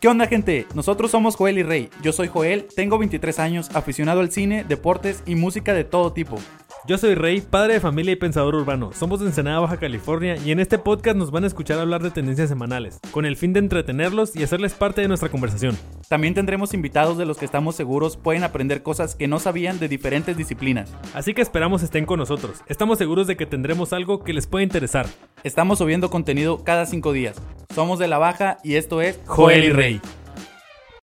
¿Qué onda gente? Nosotros somos Joel y Rey. Yo soy Joel, tengo 23 años, aficionado al cine, deportes y música de todo tipo. Yo soy Rey, padre de familia y pensador urbano. Somos de Ensenada, Baja California y en este podcast nos van a escuchar hablar de tendencias semanales, con el fin de entretenerlos y hacerles parte de nuestra conversación. También tendremos invitados de los que estamos seguros pueden aprender cosas que no sabían de diferentes disciplinas. Así que esperamos estén con nosotros. Estamos seguros de que tendremos algo que les pueda interesar. Estamos subiendo contenido cada 5 días. Somos de la Baja y esto es Joel y Rey.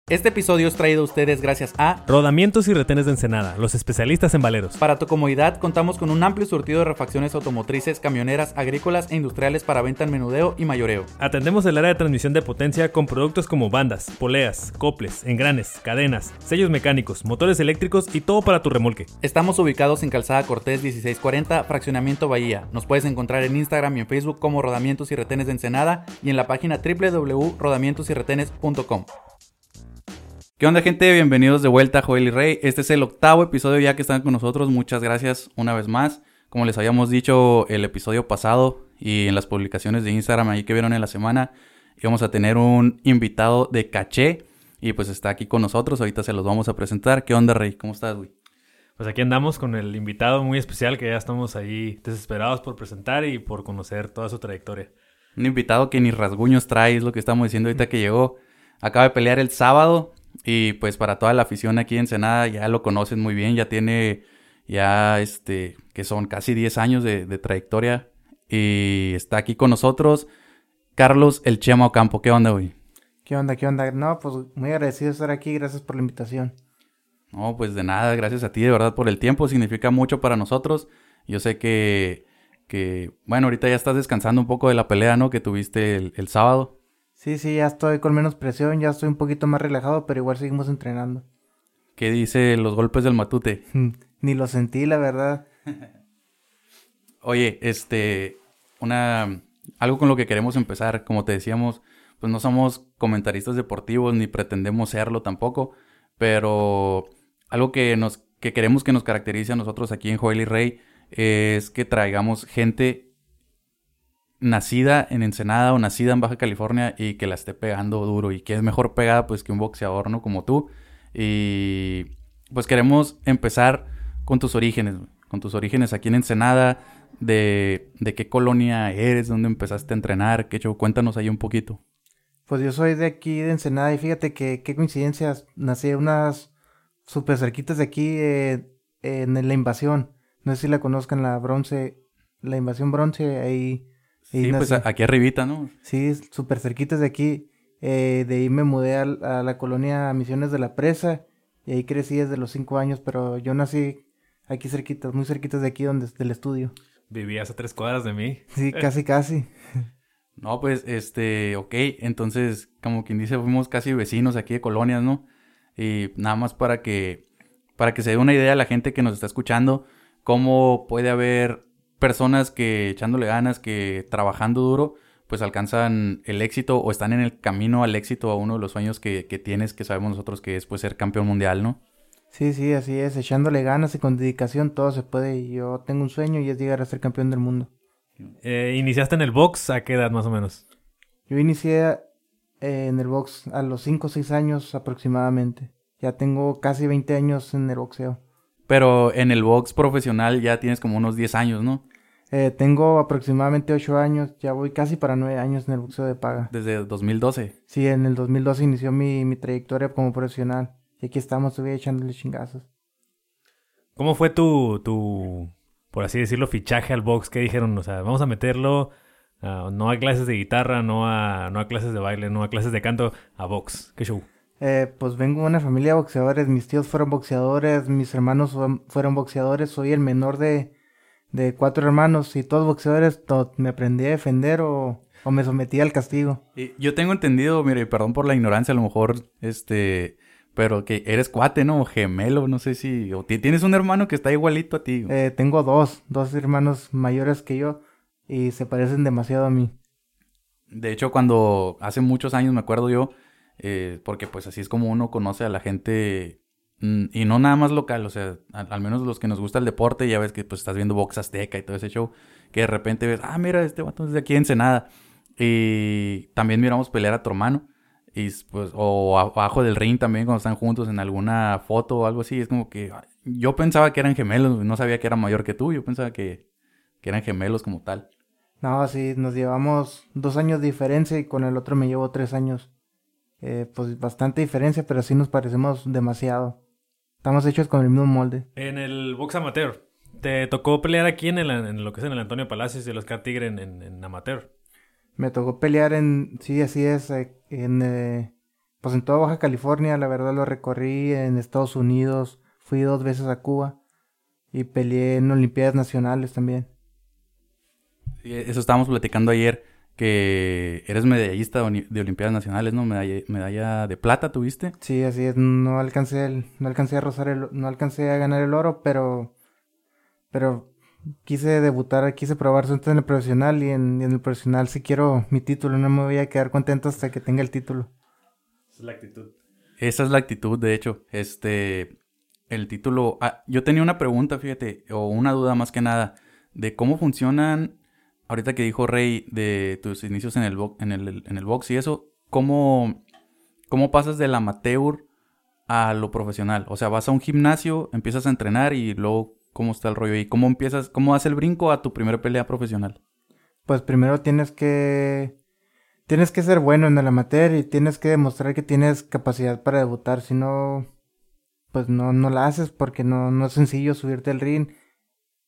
Este episodio es traído a ustedes gracias a Rodamientos y retenes de Ensenada, los especialistas en valeros. Para tu comodidad, contamos con un amplio surtido de refacciones automotrices, camioneras, agrícolas e industriales para venta en menudeo y mayoreo. Atendemos el área de transmisión de potencia con productos como bandas, poleas, coples, engranes, cadenas, sellos mecánicos, motores eléctricos y todo para tu remolque. Estamos ubicados en Calzada Cortés 1640, Fraccionamiento Bahía. Nos puedes encontrar en Instagram y en Facebook como Rodamientos y Retenes de Ensenada y en la página www.rodamientosyretenes.com. ¿Qué onda gente? Bienvenidos de vuelta a Joel y Rey. Este es el octavo episodio ya que están con nosotros. Muchas gracias una vez más. Como les habíamos dicho el episodio pasado y en las publicaciones de Instagram ahí que vieron en la semana, íbamos a tener un invitado de caché y pues está aquí con nosotros. Ahorita se los vamos a presentar. ¿Qué onda Rey? ¿Cómo estás, güey? Pues aquí andamos con el invitado muy especial que ya estamos ahí desesperados por presentar y por conocer toda su trayectoria. Un invitado que ni rasguños trae, es lo que estamos diciendo ahorita que llegó. Acaba de pelear el sábado, y pues para toda la afición aquí en Ensenada ya lo conocen muy bien, ya tiene ya este, que son casi 10 años de, trayectoria y está aquí con nosotros Carlos El Chema Ocampo. ¿Qué onda, güey? ¿Qué onda, qué onda? No, pues muy agradecido de estar aquí, gracias por la invitación. No, pues de nada, gracias a ti de verdad por el tiempo, significa mucho para nosotros. Yo sé que, que bueno, ahorita ya estás descansando un poco de la pelea, ¿no? Que tuviste el sábado. Sí, sí, ya estoy con menos presión, ya estoy un poquito más relajado, pero igual seguimos entrenando. ¿Qué dice los golpes del matute? Ni lo sentí, la verdad. Oye, este, una, algo con lo que queremos empezar, como te decíamos, pues no somos comentaristas deportivos ni pretendemos serlo tampoco, pero algo que nos, que queremos que nos caracterice a nosotros aquí en Joel y Rey es que traigamos gente nacida en Ensenada o nacida en Baja California y que la esté pegando duro y que es mejor pegada pues que un boxeador, ¿no? Como tú. Y pues queremos empezar con tus orígenes, con tus orígenes aquí en Ensenada, de, de qué colonia eres, dónde empezaste a entrenar, qué hecho, cuéntanos ahí un poquito. Pues yo soy de aquí de Ensenada y fíjate que qué coincidencias, nací unas súper cerquitas de aquí eh, en la invasión, no sé si la conozcan, la bronce, la invasión bronce, ahí sí, pues aquí arribita, ¿no? Sí, súper cerquitas de aquí. Eh, de ahí me mudé a, la colonia Misiones de la Presa y ahí crecí desde los cinco años, pero yo nací aquí cerquitas, muy cerquitas de aquí donde del estudio. Vivías a tres cuadras de mí. Sí, casi, casi. No, pues, este, ok, entonces, como quien dice, fuimos casi vecinos aquí de colonias, ¿no? Y nada más para que, para que se dé una idea a la gente que nos está escuchando, cómo puede haber personas que echándole ganas, que trabajando duro, pues alcanzan el éxito o están en el camino al éxito a uno de los sueños que, tienes, que sabemos nosotros que es pues, ser campeón mundial, ¿no? Sí, sí, así es, echándole ganas y con dedicación todo se puede. Yo tengo un sueño y es llegar a ser campeón del mundo. Eh, ¿Iniciaste en el box a qué edad más o menos? Yo inicié eh, en el box a los 5 o 6 años aproximadamente. Ya tengo casi 20 años en el boxeo. Pero en el box profesional ya tienes como unos 10 años, ¿no? Eh, tengo aproximadamente 8 años, ya voy casi para 9 años en el boxeo de paga. ¿Desde 2012? Sí, en el 2012 inició mi, mi trayectoria como profesional. Y aquí estamos todavía echándole chingazos. ¿Cómo fue tu, tu, por así decirlo, fichaje al box? ¿Qué dijeron? O sea, vamos a meterlo no a clases de guitarra, no a, no a clases de baile, no a clases de canto, a box. ¿Qué show? Eh, pues vengo de una familia de boxeadores, mis tíos fueron boxeadores, mis hermanos fueron boxeadores, soy el menor de, de cuatro hermanos y todos boxeadores, me aprendí a defender o, o me sometí al castigo. yo tengo entendido, mire, perdón por la ignorancia, a lo mejor, este, pero que eres cuate, ¿no? gemelo, no sé si, o tienes un hermano que está igualito a ti. Eh, tengo dos, dos hermanos mayores que yo y se parecen demasiado a mí. De hecho, cuando hace muchos años me acuerdo yo, eh, porque pues así es como uno conoce a la gente mm, y no nada más local, o sea, al, menos los que nos gusta el deporte, ya ves que pues estás viendo Box Azteca y todo ese show, que de repente ves, ah, mira, este vato es de aquí en Ensenada. Y también miramos pelear a tu hermano. y pues, o abajo del ring también cuando están juntos en alguna foto o algo así, es como que yo pensaba que eran gemelos, no sabía que era mayor que tú, yo pensaba que, que eran gemelos como tal. No, sí, nos llevamos dos años de diferencia y con el otro me llevo tres años. Eh, pues bastante diferencia, pero sí nos parecemos demasiado. Estamos hechos con el mismo molde. En el box amateur, ¿te tocó pelear aquí en, el, en lo que es en el Antonio Palacios y el Oscar Tigre en, en, amateur? Me tocó pelear en, sí, así es, eh, en, eh, pues en toda Baja California, la verdad lo recorrí en Estados Unidos, fui dos veces a Cuba y peleé en Olimpiadas Nacionales también. eso estábamos platicando ayer que eres medallista de Olimpiadas Nacionales, ¿no? Medalla, medalla de plata tuviste. Sí, así es. No alcancé, el, no alcancé a rozar el, no alcancé a ganar el oro, pero, pero quise debutar, quise probar suerte en el profesional y en, el profesional si quiero mi título. No me voy a quedar contento hasta que tenga el título. Esa es la actitud. Esa es la actitud, de hecho. Este, el título. Ah, yo tenía una pregunta, fíjate, o una duda más que nada, de cómo funcionan ahorita que dijo Rey de tus inicios en el, en el, en el box y eso, ¿cómo, ¿cómo pasas del amateur a lo profesional? O sea, vas a un gimnasio, empiezas a entrenar y luego, ¿cómo está el rollo ahí? ¿Cómo empiezas, cómo haces el brinco a tu primera pelea profesional? Pues primero tienes que... Tienes que ser bueno en el amateur y tienes que demostrar que tienes capacidad para debutar. Si no, pues no, no la haces porque no, no es sencillo subirte al ring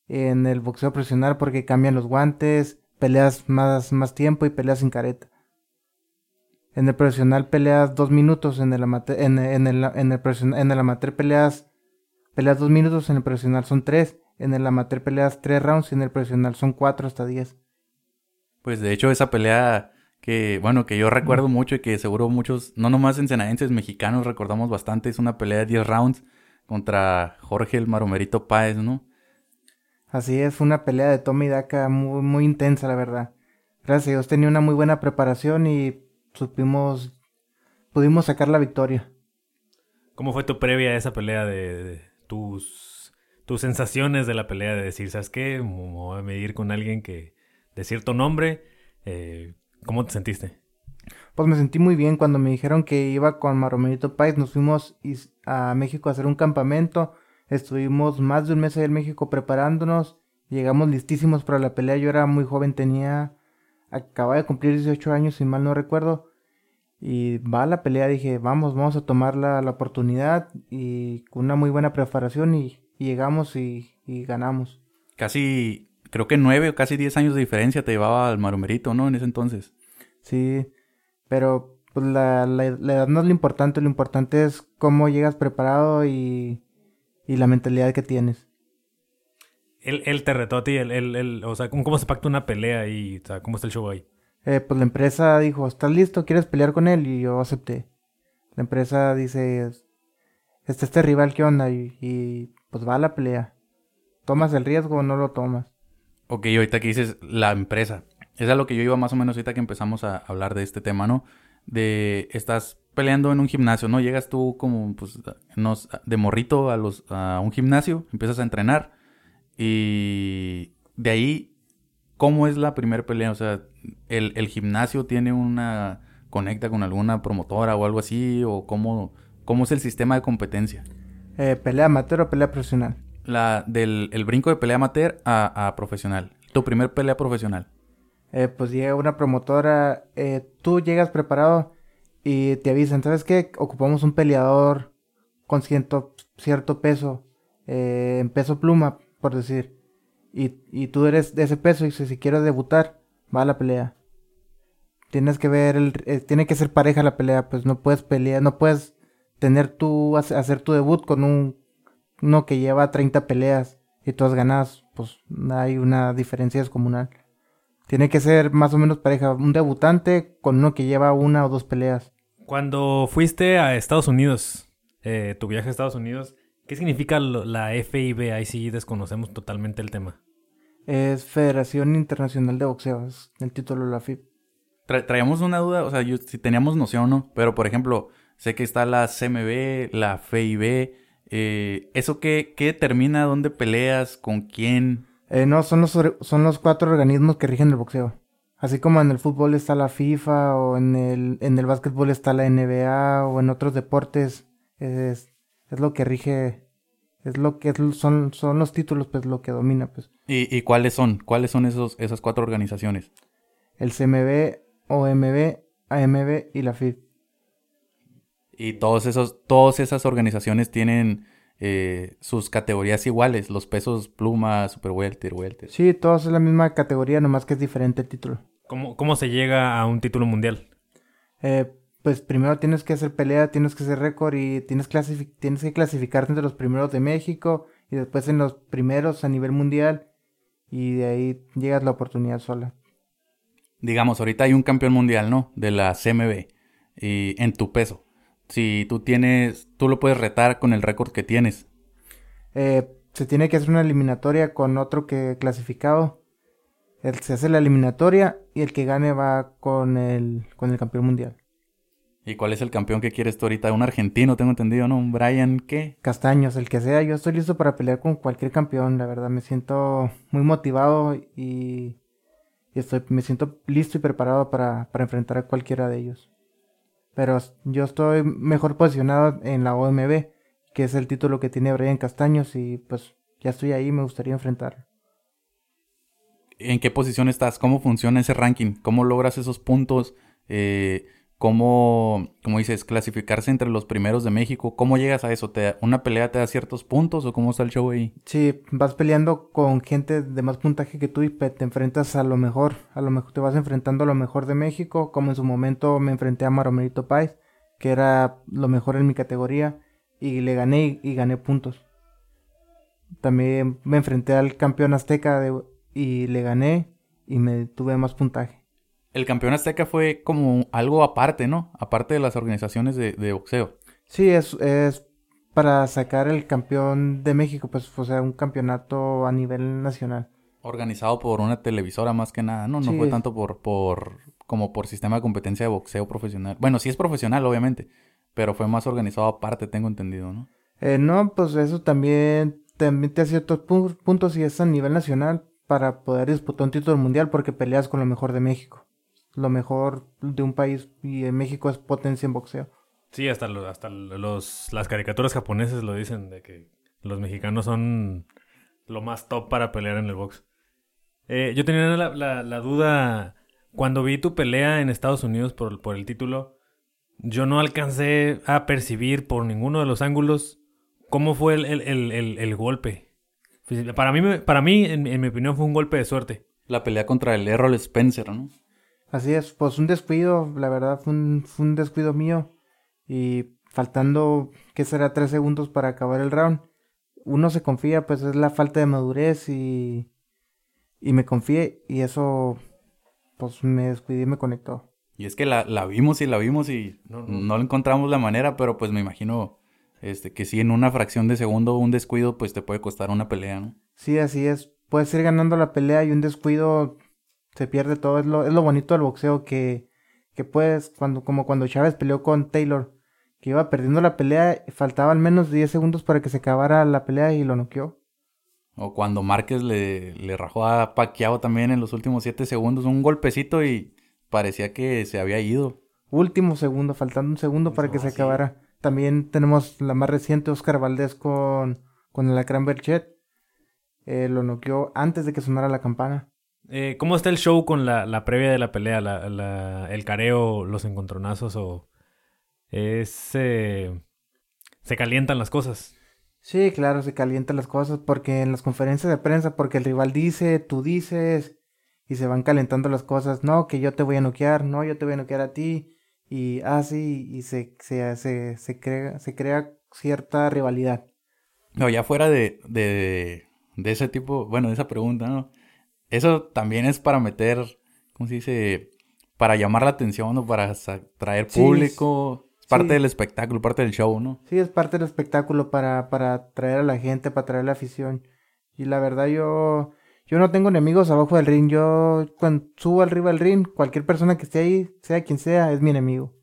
en el boxeo profesional porque cambian los guantes, peleas más, más tiempo y peleas sin careta. En el profesional peleas dos minutos, en el amateur, en, el, en el, en el amateur peleas, peleas dos minutos, en el profesional son tres, en el amateur peleas tres rounds y en el profesional son cuatro hasta diez. Pues de hecho esa pelea que, bueno, que yo recuerdo mucho y que seguro muchos, no nomás ensenadenses mexicanos recordamos bastante, es una pelea de 10 rounds contra Jorge el Maromerito Páez, ¿no? Así es, fue una pelea de toma y daca muy, muy intensa, la verdad. Gracias a Dios tenía una muy buena preparación y supimos, pudimos sacar la victoria. ¿Cómo fue tu previa a esa pelea de, tus, tus sensaciones de la pelea? De decir, ¿sabes qué? Me voy a medir con alguien que de cierto nombre. Eh, ¿Cómo te sentiste? Pues me sentí muy bien cuando me dijeron que iba con Maromerito Pais. Nos fuimos a México a hacer un campamento Estuvimos más de un mes ahí en México preparándonos. Llegamos listísimos para la pelea. Yo era muy joven, tenía. Acababa de cumplir 18 años, si mal no recuerdo. Y va a la pelea, dije, vamos, vamos a tomar la, oportunidad. Y con una muy buena preparación. Y, llegamos y, ganamos. Casi, creo que nueve o casi diez años de diferencia te llevaba al marumerito, ¿no? En ese entonces. Sí, pero pues la, la, la edad no es lo importante. Lo importante es cómo llegas preparado y y la mentalidad que tienes. Él, él te retó a ti, él, o sea, ¿cómo, se pacta una pelea y o sea, cómo está el show ahí? Eh, pues la empresa dijo, ¿estás listo? ¿Quieres pelear con él? Y yo acepté. La empresa dice, este este rival, ¿qué onda? Y, pues va a la pelea. ¿Tomas el riesgo o no lo tomas? Ok, ahorita que dices la empresa. Es a lo que yo iba más o menos ahorita que empezamos a hablar de este tema, ¿no? De estas peleando en un gimnasio, ¿no? Llegas tú como, pues, de morrito a, los, a un gimnasio, empiezas a entrenar y de ahí, ¿cómo es la primera pelea? O sea, ¿el, gimnasio tiene una, conecta con alguna promotora o algo así? ¿O cómo, cómo es el sistema de competencia? Eh, ¿Pelea amateur o pelea profesional? La, del el brinco de pelea amateur a, profesional. Tu primer pelea profesional. Eh, pues llega una promotora, eh, tú llegas preparado y te avisan, ¿sabes qué? Ocupamos un peleador con cierto, cierto peso, eh, en peso pluma, por decir. Y, y tú eres de ese peso y si, quieres debutar, va a la pelea. Tienes que ver, el, eh, tiene que ser pareja la pelea, pues no puedes pelear, no puedes tener tu, hacer tu debut con un, uno que lleva 30 peleas y tú has ganado, pues hay una diferencia descomunal. Tiene que ser más o menos pareja. Un debutante con uno que lleva una o dos peleas. Cuando fuiste a Estados Unidos, eh, tu viaje a Estados Unidos, ¿qué significa la FIB? Ahí sí desconocemos totalmente el tema. Es Federación Internacional de Boxeo, es el título de la FIB. traíamos una duda, o sea, yo, si teníamos noción o no, pero por ejemplo, sé que está la CMB, la FIB. Eh, ¿Eso qué, qué determina dónde peleas, con quién? Eh, no, son los, son los cuatro organismos que rigen el boxeo. Así como en el fútbol está la FIFA o en el, en el básquetbol está la NBA o en otros deportes, es, es lo que rige, es lo que son, son los títulos, pues lo que domina, pues. ¿Y, y cuáles son? ¿Cuáles son esos, esas cuatro organizaciones? El CMB, OMB, AMB y la FIB. Y todos esos, todas esas organizaciones tienen eh, sus categorías iguales, los pesos pluma, super welter, welter. Sí, todos es la misma categoría, nomás que es diferente el título. ¿Cómo, cómo se llega a un título mundial? Eh, pues primero tienes que hacer pelea, tienes que hacer récord y tienes, tienes que clasificarte entre los primeros de México y después en los primeros a nivel mundial y de ahí llegas la oportunidad sola. Digamos, ahorita hay un campeón mundial, ¿no? De la CMB y en tu peso si tú tienes, tú lo puedes retar con el récord que tienes. Eh, se tiene que hacer una eliminatoria con otro que clasificado. se hace la eliminatoria y el que gane va con el, con el campeón mundial. ¿Y cuál es el campeón que quieres tú ahorita? Un argentino, tengo entendido, ¿no? Un Brian, ¿qué? Castaños, el que sea. Yo estoy listo para pelear con cualquier campeón, la verdad. Me siento muy motivado y, y estoy, me siento listo y preparado para, para enfrentar a cualquiera de ellos. Pero yo estoy mejor posicionado en la OMB, que es el título que tiene Brian Castaños y pues ya estoy ahí, me gustaría enfrentar. ¿En qué posición estás? ¿Cómo funciona ese ranking? ¿Cómo logras esos puntos? Eh, cómo, como dices, clasificarse entre los primeros de México. ¿Cómo llegas a eso? ¿Te, ¿Una pelea te da ciertos puntos o cómo está el show ahí? Sí, vas peleando con gente de más puntaje que tú y te enfrentas a lo mejor. A lo mejor te vas enfrentando a lo mejor de México, como en su momento me enfrenté a Maromerito Pais, que era lo mejor en mi categoría, y le gané y, gané puntos. También me enfrenté al campeón azteca y le gané y me tuve más puntaje el campeón azteca fue como algo aparte, ¿no? Aparte de las organizaciones de, boxeo. Sí, es, es para sacar el campeón de México, pues, o sea, un campeonato a nivel nacional. Organizado por una televisora más que nada, ¿no? No fue tanto por, por, como por sistema de competencia de boxeo profesional. Bueno, sí es profesional, obviamente, pero fue más organizado aparte, tengo entendido, ¿no? Eh, no, pues eso también, también te hace ciertos puntos y es a nivel nacional para poder disputar un título mundial porque peleas con lo mejor de México lo mejor de un país y en México es potencia en boxeo. Sí, hasta, hasta los, las caricaturas japonesas lo dicen, de que los mexicanos son lo más top para pelear en el box. Eh, yo tenía la, duda, cuando vi tu pelea en Estados Unidos por, por el título, yo no alcancé a percibir por ninguno de los ángulos cómo fue el, el, golpe. Para mí, para mí en, en, mi opinión, fue un golpe de suerte. La pelea contra el Errol Spencer, ¿no? Así es, pues un descuido, la verdad fue un, fue un descuido mío. Y faltando, ¿qué será? Tres segundos para acabar el round. Uno se confía, pues es la falta de madurez y, y me confié y eso, pues me descuidé y me conectó. Y es que la, la vimos y la vimos y no, no. encontramos la manera, pero pues me imagino este, que si en una fracción de segundo un descuido, pues te puede costar una pelea, ¿no? Sí, así es. Puedes ir ganando la pelea y un descuido se pierde todo. Es lo, es lo bonito del boxeo que, que puedes, cuando, como cuando Chávez peleó con Taylor, que iba perdiendo la pelea, faltaba al menos 10 segundos para que se acabara la pelea y lo noqueó. O cuando Márquez le, le rajó a Pacquiao también en los últimos 7 segundos, un golpecito y parecía que se había ido. Último segundo, faltando un segundo para que se acabara. También tenemos la más reciente, Oscar Valdés con, con el Acran Berchet. Eh, lo noqueó antes de que sonara la campana. Eh, ¿Cómo está el show con la, previa de la pelea? el careo, los encontronazos o... Es... Eh, se calientan las cosas. Sí, claro, se calientan las cosas porque en las conferencias de prensa, porque el rival dice, tú dices, y se van calentando las cosas. No, que yo te voy a noquear, no, yo te voy a noquear a ti, y así, y se, se, se, se, crea, se crea cierta rivalidad. No, ya fuera de, de, de ese tipo, bueno, de esa pregunta, ¿no? Eso también es para meter, ¿cómo se dice? Para llamar la atención o para atraer público. es parte del espectáculo, parte del show, ¿no? Sí, es parte del espectáculo para, para atraer a la gente, para atraer la afición. Y la verdad yo, yo no tengo enemigos abajo del ring. Yo cuando subo arriba del ring, cualquier persona que esté ahí, sea quien sea, es mi enemigo.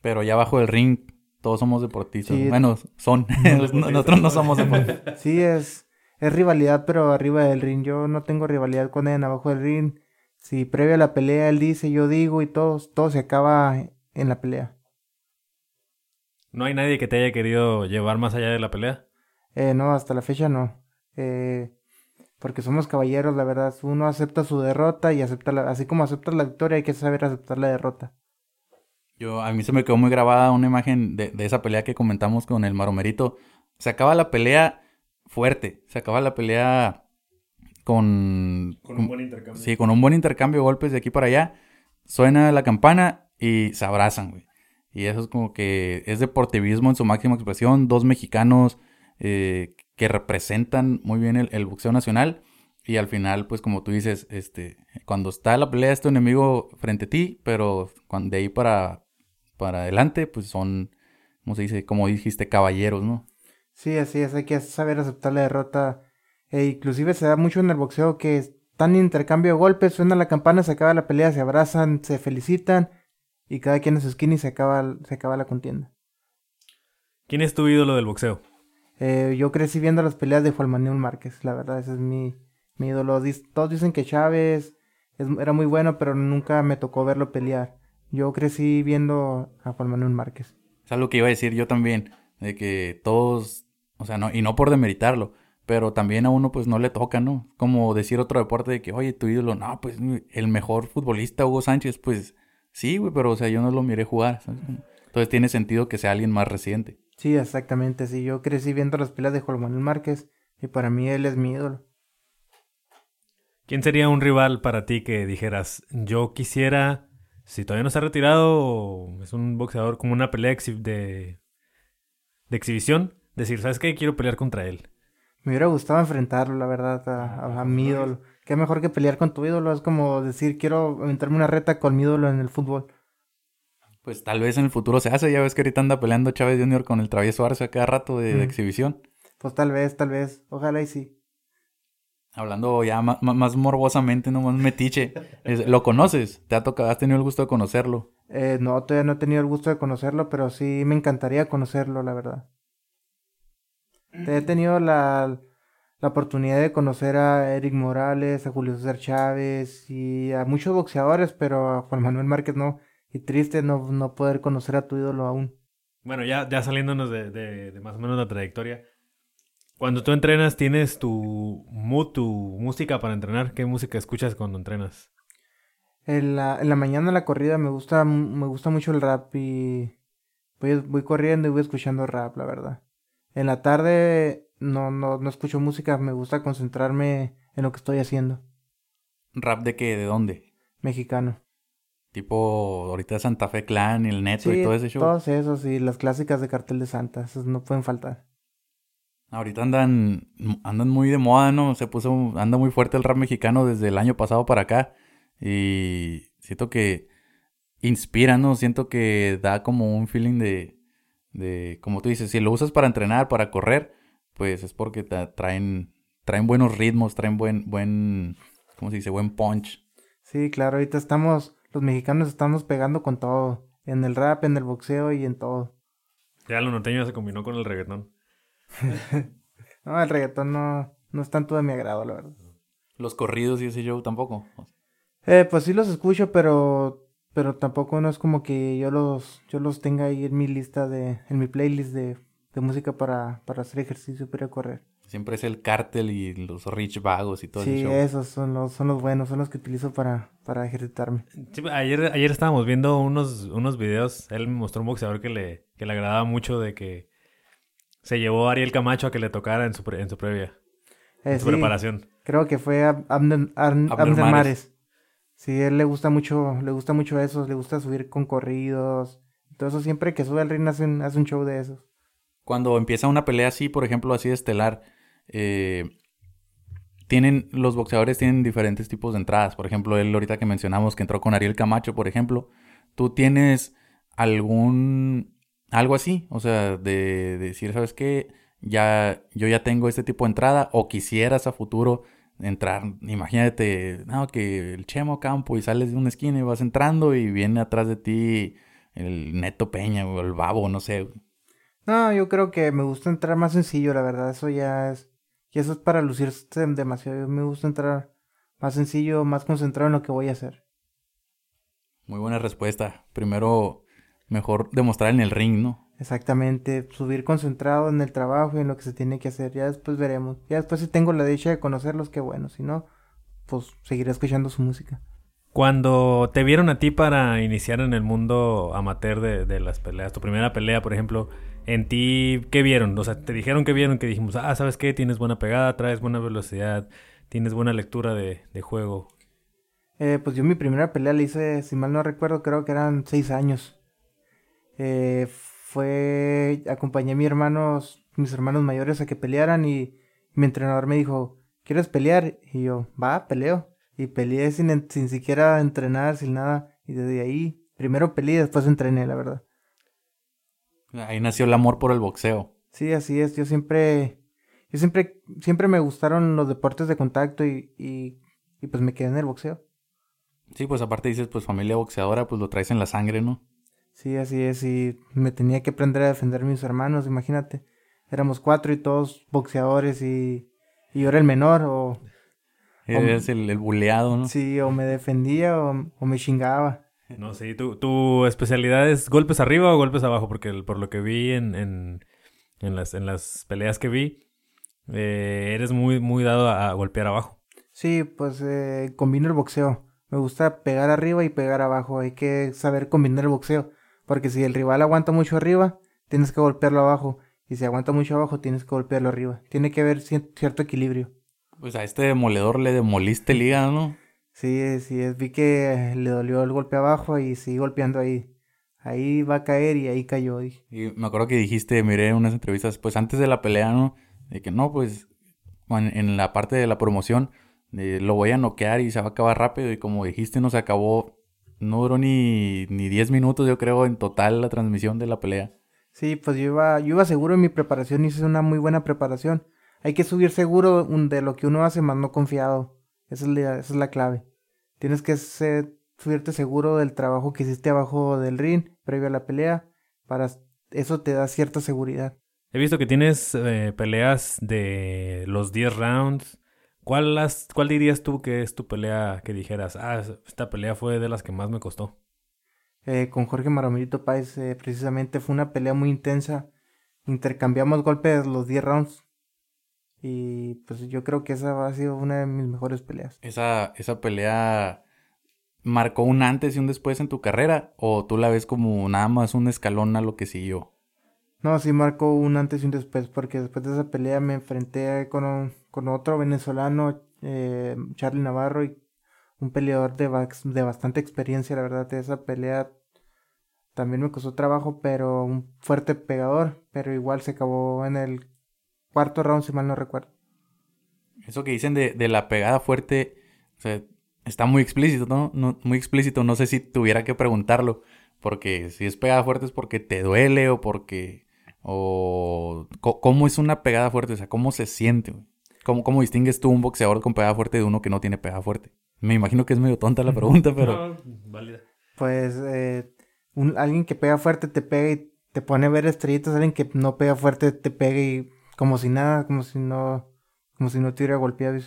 Pero ya abajo del ring todos somos deportistas. Bueno, son. Nosotros no somos deportistas. Sí, es, es rivalidad, pero arriba del ring. Yo no tengo rivalidad con él abajo del ring. Si previo a la pelea él dice, yo digo y todo, todo se acaba en la pelea. ¿No hay nadie que te haya querido llevar más allá de la pelea? Eh, no, hasta la fecha no. Eh, porque somos caballeros, la verdad. Uno acepta su derrota y acepta la, así como aceptas la victoria, hay que saber aceptar la derrota. Yo, a mí se me quedó muy grabada una imagen de, de esa pelea que comentamos con el Maromerito. Se acaba la pelea fuerte, se acaba la pelea con... Con un buen intercambio. Sí, con un buen intercambio de golpes de aquí para allá. Suena la campana y se abrazan, güey. Y eso es como que es deportivismo en su máxima expresión. Dos mexicanos eh, que representan muy bien el, el, boxeo nacional. Y al final, pues como tú dices, este, cuando está la pelea, es tu enemigo frente a ti, pero cuando, de ahí para, para adelante, pues son, ¿cómo se dice? Como dijiste, caballeros, ¿no? Sí, así es, hay que saber aceptar la derrota. E inclusive se da mucho en el boxeo que están en intercambio de golpes, suena la campana, se acaba la pelea, se abrazan, se felicitan y cada quien en su esquina y se acaba, se acaba la contienda. ¿Quién es tu ídolo del boxeo? Eh, yo crecí viendo las peleas de Juan Manuel Márquez, la verdad, ese es mi, mi ídolo. Todos dicen que Chávez es, era muy bueno, pero nunca me tocó verlo pelear. Yo crecí viendo a Juan Manuel Márquez. Es algo que iba a decir yo también, de que todos, o sea, no, y no por demeritarlo, pero también a uno pues no le toca, ¿no? Como decir otro deporte de que, oye, tu ídolo, no, pues el mejor futbolista, Hugo Sánchez, pues sí, güey, pero o sea, yo no lo miré jugar, ¿sabes? Entonces tiene sentido que sea alguien más reciente. Sí, exactamente, sí, yo crecí viendo las peleas de Juan Manuel Márquez y para mí él es mi ídolo. ¿Quién sería un rival para ti que dijeras, yo quisiera, si todavía no se ha retirado es un boxeador como una pelea de, de exhibición, decir, ¿sabes qué? Quiero pelear contra él. Me hubiera gustado enfrentarlo, la verdad, a, a, a mi ídolo. Qué mejor que pelear con tu ídolo. Es como decir, quiero aventarme una reta con mi ídolo en el fútbol. Pues tal vez en el futuro se hace. Ya ves que ahorita anda peleando Chávez Jr. con el travieso Arce a cada rato de, mm. de, exhibición. Pues tal vez, tal vez. Ojalá y sí. Hablando ya más, más morbosamente, no más metiche. es, ¿Lo conoces? ¿Te ha tocado? ¿Has tenido el gusto de conocerlo? Eh, no, todavía no he tenido el gusto de conocerlo, pero sí me encantaría conocerlo, la verdad. He tenido la, la oportunidad de conocer a Eric Morales, a Julio César Chávez y a muchos boxeadores, pero a Juan Manuel Márquez no. Y triste no, no poder conocer a tu ídolo aún. Bueno, ya, ya saliéndonos de, de, de, más o menos la trayectoria. Cuando tú entrenas, ¿tienes tu mood, tu música para entrenar? ¿Qué música escuchas cuando entrenas? En la, en la mañana la corrida me gusta, me gusta mucho el rap y voy, voy corriendo y voy escuchando rap, la verdad. En la tarde no, no, no escucho música, me gusta concentrarme en lo que estoy haciendo. ¿Rap de qué? ¿De dónde? Mexicano. Tipo, ahorita Santa Fe Clan y el Neto sí, y todo ese show. Todos esos y las clásicas de Cartel de Santa, esas no pueden faltar. Ahorita andan, andan muy de moda, ¿no? Se puso, anda muy fuerte el rap mexicano desde el año pasado para acá. Y siento que inspira, ¿no? Siento que da como un feeling de, de, como tú dices, si lo usas para entrenar, para correr, pues es porque te traen, traen buenos ritmos, traen buen, buen, ¿cómo se dice? Buen punch. Sí, claro, ahorita estamos, los mexicanos estamos pegando con todo, en el rap, en el boxeo y en todo. Ya lo norteño se combinó con el reggaetón. no, el reggaetón no, no es tanto de mi agrado, la verdad. Los corridos y ese show tampoco. Eh, pues sí los escucho, pero pero tampoco no es como que yo los yo los tenga ahí en mi lista de en mi playlist de, de música para, para hacer ejercicio para correr. Siempre es el cártel y los rich vagos y todo sí, show. esos son los son los buenos, son los que utilizo para para ejercitarme. Sí, ayer ayer estábamos viendo unos unos videos, él me mostró un boxeador que le que le agradaba mucho de que se llevó a Ariel Camacho a que le tocara en su en su previa. Eh, en su sí, preparación. Creo que fue Ab Abner, Abner, Abner Mares. Mares. Sí, él le gusta mucho, le gusta mucho eso, le gusta subir con corridos. Todo eso siempre que sube al ring hace un, hace un show de esos. Cuando empieza una pelea así, por ejemplo, así de estelar, eh, tienen, los boxeadores tienen diferentes tipos de entradas. Por ejemplo, él ahorita que mencionamos que entró con Ariel Camacho, por ejemplo, tú tienes algún, algo así, o sea, de, de decir, ¿sabes qué? Ya, yo ya tengo este tipo de entrada, o quisieras a futuro entrar, imagínate, no, que el Chemo Campo y sales de una esquina y vas entrando y viene atrás de ti el Neto Peña o el Babo, no sé. No, yo creo que me gusta entrar más sencillo, la verdad, eso ya es, y eso es para lucirse demasiado, me gusta entrar más sencillo, más concentrado en lo que voy a hacer. Muy buena respuesta. Primero, mejor demostrar en el ring, ¿no? Exactamente, subir concentrado en el trabajo y en lo que se tiene que hacer. Ya después veremos. Ya después si tengo la dicha de conocerlos, qué bueno. Si no, pues seguiré escuchando su música. Cuando te vieron a ti para iniciar en el mundo amateur de, de, las peleas, tu primera pelea, por ejemplo, en ti, ¿qué vieron? O sea, te dijeron que vieron, que dijimos, ah, ¿sabes qué? Tienes buena pegada, traes buena velocidad, tienes buena lectura de, de juego. Eh, pues yo mi primera pelea la hice, si mal no recuerdo, creo que eran seis años. Eh, fue, acompañé a mis hermanos, mis hermanos mayores a que pelearan y mi entrenador me dijo, ¿quieres pelear? Y yo, va, peleo. Y peleé sin, sin siquiera entrenar, sin nada. Y desde ahí, primero peleé, después entrené, la verdad. Ahí nació el amor por el boxeo. Sí, así es. Yo siempre, yo siempre, siempre me gustaron los deportes de contacto y, y, y pues me quedé en el boxeo. Sí, pues aparte dices, pues familia boxeadora, pues lo traes en la sangre, ¿no? Sí, así es. Y me tenía que aprender a defender a mis hermanos, imagínate. Éramos cuatro y todos boxeadores y, y yo era el menor o... Eres el, el buleado, ¿no? Sí, o me defendía o, o me chingaba. No, sí, ¿Tu, ¿Tu, especialidad es golpes arriba o golpes abajo? Porque el, por lo que vi en, en, en, las, en las peleas que vi, eh, eres muy, muy dado a, a, golpear abajo. Sí, pues eh, combino el boxeo. Me gusta pegar arriba y pegar abajo. Hay que saber combinar el boxeo. Porque si el rival aguanta mucho arriba, tienes que golpearlo abajo. Y si aguanta mucho abajo, tienes que golpearlo arriba. Tiene que haber cierto equilibrio. Pues a este demoledor le demoliste el hígado, ¿no? Sí, sí, vi que le dolió el golpe abajo y seguí golpeando ahí. Ahí va a caer y ahí cayó. Y me acuerdo que dijiste, miré unas entrevistas, pues antes de la pelea, ¿no? De que no, pues en, en la parte de la promoción eh, lo voy a noquear y se va a acabar rápido. Y como dijiste, no se acabó, no duró ni, ni 10 minutos, yo creo, en total la transmisión de la pelea. Sí, pues yo iba, yo iba seguro en mi preparación, hice una muy buena preparación. Hay que subir seguro de lo que uno hace, más no confiado. Esa es la, esa es la clave. Tienes que ser, subirte seguro del trabajo que hiciste abajo del ring, previo a la pelea. Para eso te da cierta seguridad. He visto que tienes eh, peleas de los 10 rounds. ¿Cuál, las, ¿Cuál dirías tú que es tu pelea que dijeras, ah, esta pelea fue de las que más me costó? Eh, con Jorge Maramilito Páez, eh, precisamente fue una pelea muy intensa. Intercambiamos golpes los 10 rounds. Y pues yo creo que esa ha sido una de mis mejores peleas. ¿Esa, esa pelea marcó un antes y un después en tu carrera? ¿O tú la ves como nada más un escalón a lo que siguió? No, sí marcó un antes y un después, porque después de esa pelea me enfrenté con, con otro venezolano, eh, Charlie Navarro, y un peleador de, de bastante experiencia, la verdad. Esa pelea también me costó trabajo, pero un fuerte pegador, pero igual se acabó en el cuarto round, si mal no recuerdo. Eso que dicen de, de la pegada fuerte, o sea, está muy explícito, ¿no? ¿no? Muy explícito, no sé si tuviera que preguntarlo, porque si es pegada fuerte es porque te duele o porque... o ¿Cómo es una pegada fuerte? O sea, ¿cómo se siente? ¿Cómo, ¿Cómo distingues tú un boxeador con pegada fuerte de uno que no tiene pegada fuerte? Me imagino que es medio tonta la pregunta, pero... No, válida. Pues eh, un, alguien que pega fuerte te pega y te pone a ver estrellitas, alguien que no pega fuerte te pega y como si nada, como si no, como si no te hubiera golpeado.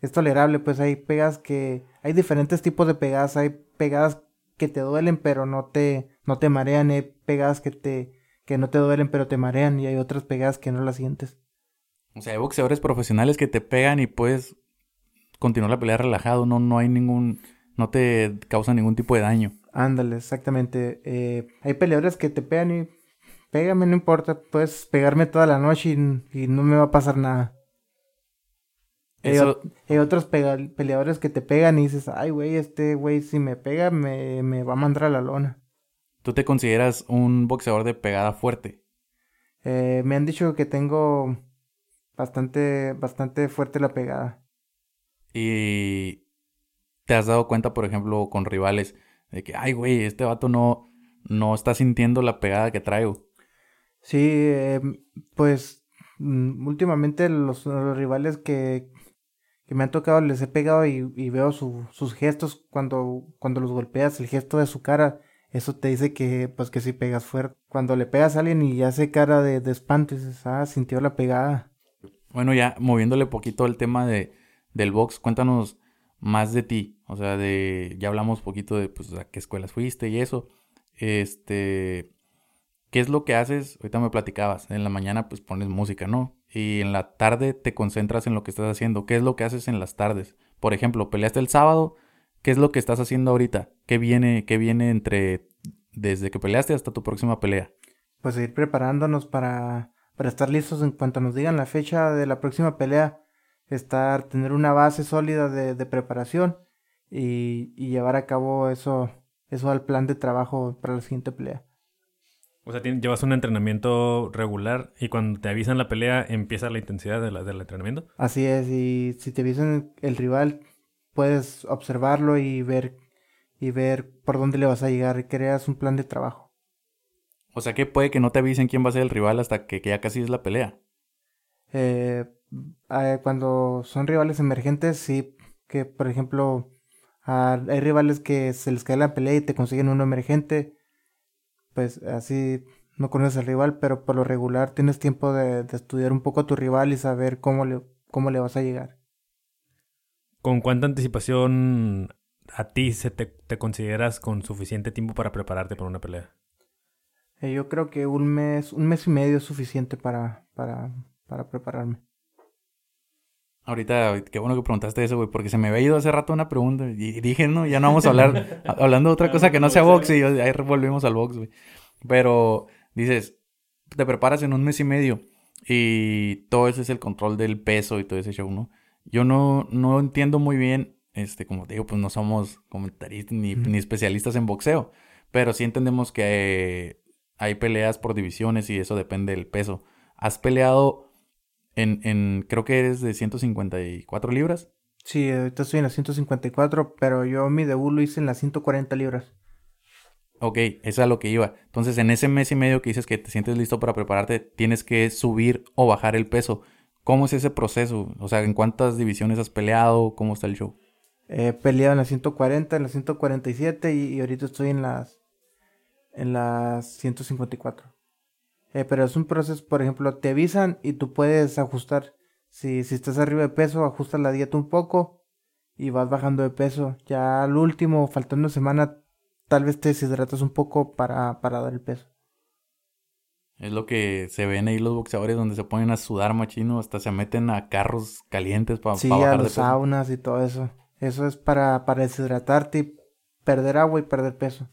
Es tolerable, pues hay pegas que, hay diferentes tipos de pegadas, hay pegadas que te duelen pero no te, no te marean, hay pegadas que te, que no te duelen pero te marean y hay otras pegadas que no las sientes. O sea, hay boxeadores profesionales que te pegan y puedes continuar la pelea relajado, no, no hay ningún, no te causa ningún tipo de daño. Ándale, exactamente. Eh, hay peleadores que te pegan y pégame, no importa, puedes pegarme toda la noche y, y no me va a pasar nada. Eso... Hay, hay, otros peleadores que te pegan y dices, ay, güey, este güey si me pega me, me, va a mandar a la lona. ¿Tú te consideras un boxeador de pegada fuerte? Eh, me han dicho que tengo bastante, bastante fuerte la pegada. Y te has dado cuenta, por ejemplo, con rivales, de que, ay, güey, este vato no, no está sintiendo la pegada que traigo. Sí, eh, pues últimamente los, los, rivales que, que me han tocado les he pegado y, y veo su, sus gestos cuando, cuando los golpeas, el gesto de su cara, eso te dice que pues que si pegas fuerte. Cuando le pegas a alguien y hace cara de, de espanto, dices, ah, sintió la pegada. Bueno, ya moviéndole poquito el tema de, del box, cuéntanos más de ti. O sea, de, ya hablamos poquito de, pues, a qué escuelas fuiste y eso. Este, ¿qué es lo que haces? Ahorita me platicabas. En la mañana, pues, pones música, ¿no? Y en la tarde te concentras en lo que estás haciendo. ¿Qué es lo que haces en las tardes? Por ejemplo, peleaste el sábado. ¿Qué es lo que estás haciendo ahorita? ¿Qué viene, qué viene entre desde que peleaste hasta tu próxima pelea? Pues ir preparándonos para, para estar listos en cuanto nos digan la fecha de la próxima pelea. Estar, tener una base sólida de, de preparación y, y, llevar a cabo eso, eso al plan de trabajo para la siguiente pelea. O sea, llevas un entrenamiento regular y cuando te avisan la pelea empieza la intensidad de la, del entrenamiento. Así es, y si te avisan el rival, puedes observarlo y ver y ver por dónde le vas a llegar y creas un plan de trabajo. O sea que puede que no te avisen quién va a ser el rival hasta que, ya casi es la pelea. Eh, eh, cuando son rivales emergentes, sí, que por ejemplo hay rivales que se les cae la pelea y te consiguen uno emergente, pues así no conoces al rival, pero por lo regular tienes tiempo de, de estudiar un poco a tu rival y saber cómo le, cómo le vas a llegar. ¿Con cuánta anticipación a ti se te, consideras con suficiente tiempo para prepararte para una pelea? Eh, yo creo que un mes, un mes y medio es suficiente para, para, para prepararme. Ahorita, qué bueno que preguntaste eso, güey, porque se me había ido hace rato una pregunta y dije, no, ya no vamos a hablar, hablando de otra cosa que no sea box y ahí volvemos al box, güey. Pero dices, te preparas en un mes y medio y todo eso es el control del peso y todo ese show, ¿no? Yo no, no entiendo muy bien este, como te digo, pues no somos comentaristas ni, ni especialistas en boxeo, pero sí entendemos que hay peleas por divisiones y eso depende del peso. ¿Has peleado en, en creo que eres de 154 libras? Sí, ahorita estoy en las 154, pero yo mi debut lo hice en las 140 libras. Ok, eso es a lo que iba. Entonces, en ese mes y medio que dices que te sientes listo para prepararte, tienes que subir o bajar el peso. ¿Cómo es ese proceso? O sea, ¿en cuántas divisiones has peleado? ¿Cómo está el show? He peleado en las 140, en las 147 y, ahorita estoy en las en las 154. Eh, pero es un proceso, por ejemplo, te avisan y tú puedes ajustar. Si, si estás arriba de peso, ajustas la dieta un poco y vas bajando de peso. Ya al último, faltando semana, tal vez te deshidratas un poco para, para dar el peso. Es lo que se ven ahí los boxeadores donde se ponen a sudar machino, hasta se meten a carros calientes para sí, bajar a los saunas y todo eso. Eso es para, para deshidratarte y perder agua y perder peso.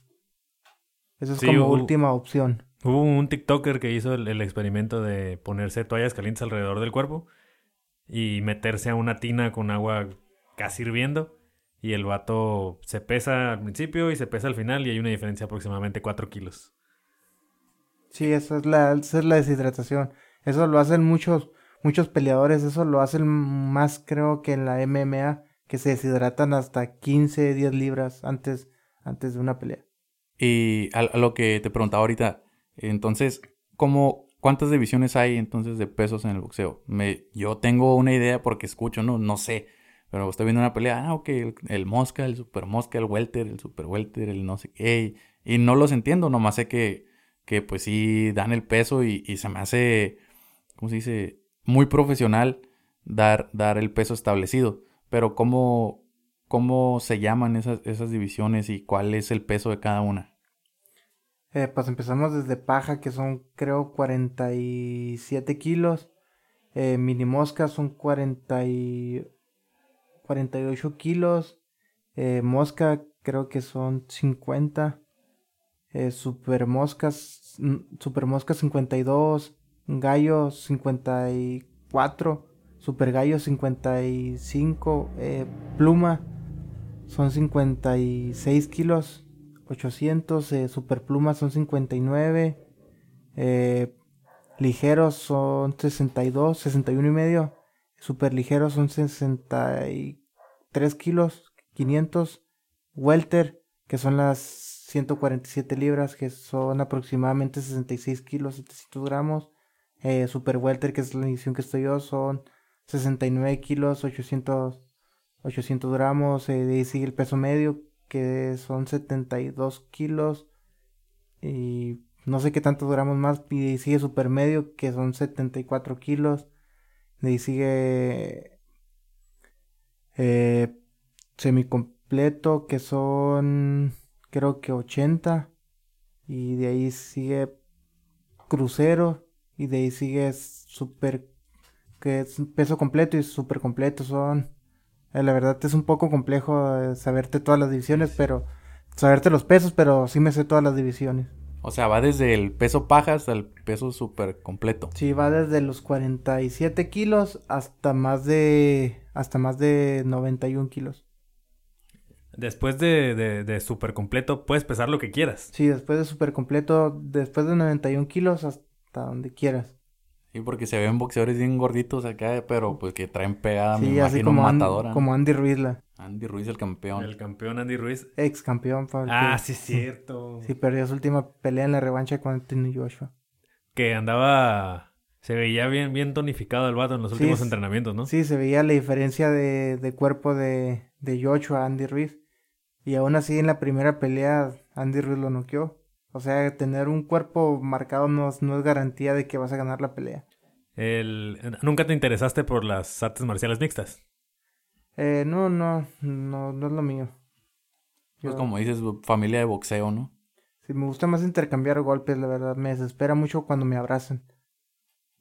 Eso es como última opción. Hubo un TikToker que hizo el, experimento de ponerse toallas calientes alrededor del cuerpo y meterse a una tina con agua casi hirviendo. Y el vato se pesa al principio y se pesa al final y hay una diferencia de aproximadamente 4 kilos. Sí, esa es la, la deshidratación. Eso lo hacen muchos, muchos peleadores, eso lo hacen más creo que en la MMA que se deshidratan hasta 15, 10 libras antes, antes de una pelea. Y a, lo que te preguntaba ahorita, entonces, ¿cómo, ¿cuántas divisiones hay entonces de pesos en el boxeo? Me, yo tengo una idea porque escucho, no, no sé, pero estoy viendo una pelea, ah, ok, el, mosca, el super mosca, el welter, el super welter, el no sé qué, y, no los entiendo, nomás sé que, que pues sí dan el peso y, se me hace, ¿cómo se dice? Muy profesional dar, dar el peso establecido. Pero ¿cómo, cómo se llaman esas, esas divisiones y cuál es el peso de cada una? Eh, pues empezamos desde paja, que son creo 47 kilos. Eh, mini moscas son 40 y 48 kilos. Eh, mosca creo que son 50. Eh, super moscas, mm, super mosca 52. Gallo 54. Super Gallo 55, eh, Pluma son 56 kilos, 800, eh, Super Pluma son 59, eh, Ligeros son 62, 61 y medio, Super Ligeros son 63 kilos, 500, Welter, que son las 147 libras, que son aproximadamente 66 kilos, 700 gramos, eh, Super Welter, que es la edición que estoy yo, son 69 kilos, 800, 800 gramos. de ahí sigue el peso medio, que son 72 kilos. Y no sé qué tantos gramos más. Y de ahí sigue super medio, que son 74 kilos. De ahí sigue eh, semicompleto que son creo que 80 y de ahí sigue crucero y de ahí sigue super que es peso completo y super completo son eh, la verdad es un poco complejo eh, saberte todas las divisiones pero saberte los pesos pero sí me sé todas las divisiones o sea, va desde el peso paja hasta el peso súper completo. Sí, va desde los 47 kilos hasta más de hasta más de 91 kilos. Después de, de, de super completo, puedes pesar lo que quieras. Sí, después de super completo, después de 91 kilos hasta donde quieras. Sí, porque se ven boxeadores bien gorditos acá, pero pues que traen pegada, sí, así como, como Andy Ruiz. La... Andy Ruiz, el campeón. El campeón Andy Ruiz. Ex campeón, Pablo. Ah, sí, cierto. sí, perdió su última pelea en la revancha con Anthony Joshua. Que andaba. Se veía bien, bien tonificado el vato en los últimos entrenamientos, ¿no? Sí, se veía la diferencia de, de cuerpo de, de Joshua a Andy Ruiz. Y aún así en la primera pelea Andy Ruiz lo noqueó. O sea, tener un cuerpo marcado no, no es garantía de que vas a ganar la pelea. El... ¿Nunca te interesaste por las artes marciales mixtas? Eh, no, no, no, no es lo mío. Pues como dices, familia de boxeo, ¿no? Sí, me gusta más intercambiar golpes, la verdad. Me desespera mucho cuando me abrazan.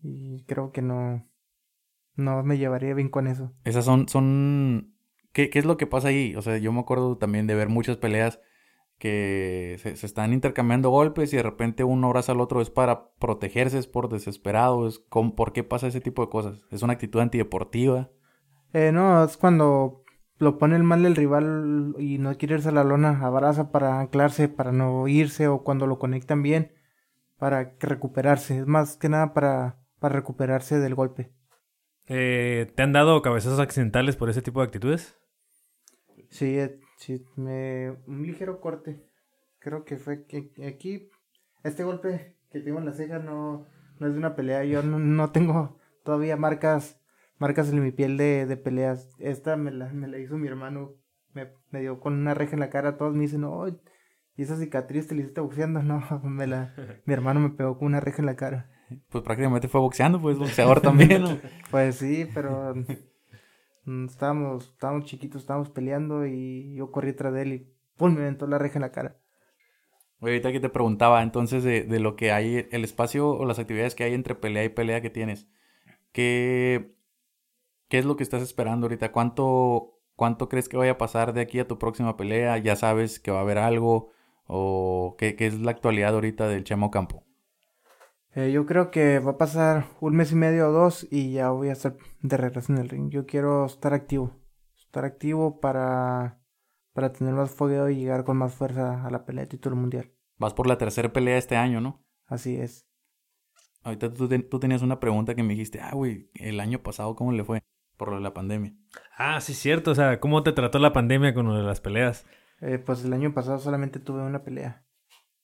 Y creo que no, no me llevaría bien con eso. Esas son, son, ¿qué, qué es lo que pasa ahí? O sea, yo me acuerdo también de ver muchas peleas que se, están intercambiando golpes y de repente uno abraza al otro es para protegerse, es por desesperado, es con, ¿por qué pasa ese tipo de cosas? ¿Es una actitud antideportiva? Eh, no, es cuando lo pone el mal el rival y no quiere irse a la lona, abraza para anclarse, para no irse o cuando lo conectan bien, para recuperarse, es más que nada para, para recuperarse del golpe. Eh, ¿Te han dado cabezazos accidentales por ese tipo de actitudes? Sí, Sí, me... un ligero corte. Creo que fue que aquí, este golpe que tengo en la ceja no, no es de una pelea. Yo no, tengo todavía marcas marcas en mi piel de, de peleas. Esta me la, me la hizo mi hermano. Me, me, dio con una reja en la cara. Todos me dicen, no, ¿y esa cicatriz te la hiciste boxeando? No, me la, mi hermano me pegó con una reja en la cara. Pues prácticamente fue boxeando, pues boxeador también, ¿no? pues sí, pero estábamos, estábamos chiquitos, estábamos peleando y yo corrí tras de él y ¡pum! me aventó la reja en la cara. Oye, ahorita que te preguntaba entonces de, de, lo que hay, el espacio o las actividades que hay entre pelea y pelea que tienes, ¿qué, qué es lo que estás esperando ahorita? ¿Cuánto, ¿Cuánto crees que vaya a pasar de aquí a tu próxima pelea? ¿Ya sabes que va a haber algo? ¿O qué, qué es la actualidad ahorita del Chemo Campo? Eh, yo creo que va a pasar un mes y medio o dos y ya voy a estar de regreso en el ring. Yo quiero estar activo. Estar activo para, para tener más fogueo y llegar con más fuerza a la pelea de título mundial. Vas por la tercera pelea este año, ¿no? Así es. Ahorita tú, tú tenías una pregunta que me dijiste, ah, güey, el año pasado, ¿cómo le fue? Por lo de la pandemia. Ah, sí, cierto. O sea, ¿cómo te trató la pandemia con lo de las peleas? Eh, pues el año pasado solamente tuve una pelea.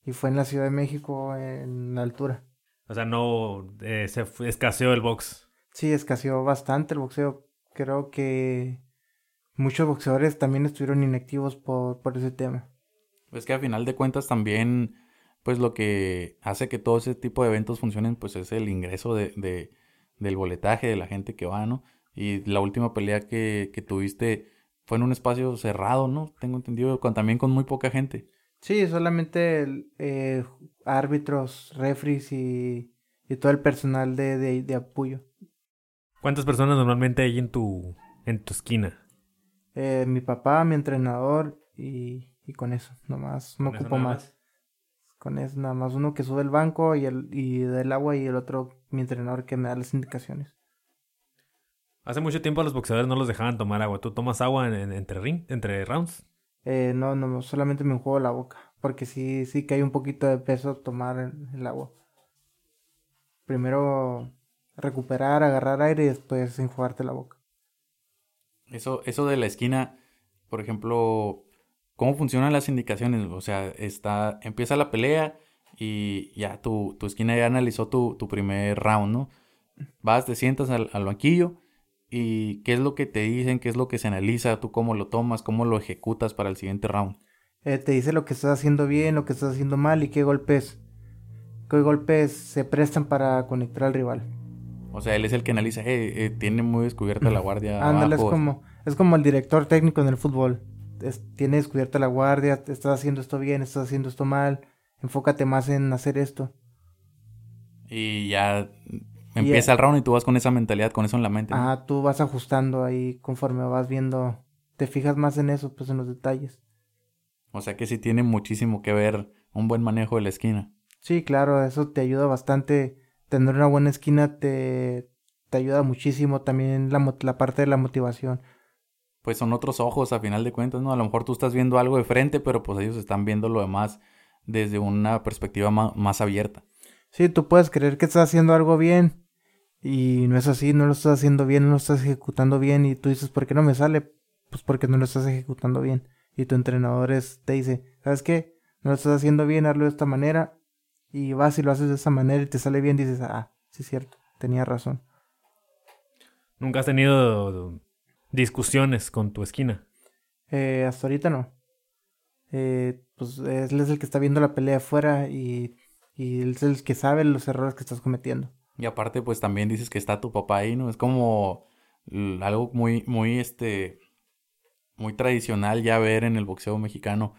Y fue en la Ciudad de México, en la altura. O sea, no eh, se escaseó el box. Sí, escaseó bastante el boxeo. Creo que muchos boxeadores también estuvieron inactivos por, por ese tema. Es que a final de cuentas también, pues lo que hace que todo ese tipo de eventos funcionen, pues es el ingreso de, de del boletaje, de la gente que va, ¿no? Y la última pelea que, que tuviste fue en un espacio cerrado, ¿no? Tengo entendido, con, también con muy poca gente. Sí, solamente eh, árbitros, refris y, y, todo el personal de, de, apoyo. ¿Cuántas personas normalmente hay en tu, en tu esquina? Eh, mi papá, mi entrenador y, y con eso, nomás, no ocupo más. Con eso, nada más uno que sube el banco y, el, y del agua y el otro, mi entrenador que me da las indicaciones. Hace mucho tiempo a los boxeadores no los dejaban tomar agua. ¿Tú tomas agua en, entre, ring, entre rounds? Eh, no, no, solamente me enjuago la boca. Porque sí, sí que hay un poquito de peso tomar el, agua. Primero recuperar, agarrar aire y después enjuagarte la boca. Eso, eso de la esquina, por ejemplo, ¿cómo funcionan las indicaciones? O sea, está, empieza la pelea y ya tu, tu esquina ya analizó tu, tu primer round, ¿no? Vas, te sientas al banquillo y qué es lo que te dicen, qué es lo que se analiza, tú cómo lo tomas, cómo lo ejecutas para el siguiente round. Eh, te dice lo que estás haciendo bien, lo que estás haciendo mal y qué golpes, qué golpes se prestan para conectar al rival. O sea, él es el que analiza, eh, tiene muy descubierta la guardia. Ándale, es como, Es como el director técnico en el fútbol. Es- tiene descubierta la guardia, estás haciendo esto bien, estás haciendo esto mal. Enfócate más en hacer esto. Y ya empieza el round y tú vas con esa mentalidad, con eso en la mente. ¿no? Ajá, tú vas ajustando ahí conforme vas viendo. Te fijas más en eso, pues en los detalles. O sea que sí tiene muchísimo que ver un buen manejo de la esquina. Sí, claro, eso te ayuda bastante. Tener una buena esquina te, te ayuda muchísimo. También la, la parte de la motivación. Pues son otros ojos a final de cuentas, ¿no? A lo mejor tú estás viendo algo de frente, pero pues ellos están viendo lo demás desde una perspectiva ma- más abierta. Sí, tú puedes creer que estás haciendo algo bien y no es así, no lo estás haciendo bien, no lo estás ejecutando bien y tú dices, ¿por qué no me sale? Pues porque no lo estás ejecutando bien. Y tu entrenador es- te dice, ¿sabes qué? No lo estás haciendo bien, hazlo de esta manera y vas y lo haces de esa manera y te sale bien, dices, ah, sí es cierto, tenía razón. ¿Nunca has tenido discusiones con tu esquina? Eh, hasta ahorita no. Eh, pues él es el que está viendo la pelea afuera y, y él es el que sabe los errores que estás cometiendo. Y aparte, pues también dices que está tu papá ahí, ¿no? Es como algo muy, muy, este, muy tradicional ya ver en el boxeo mexicano.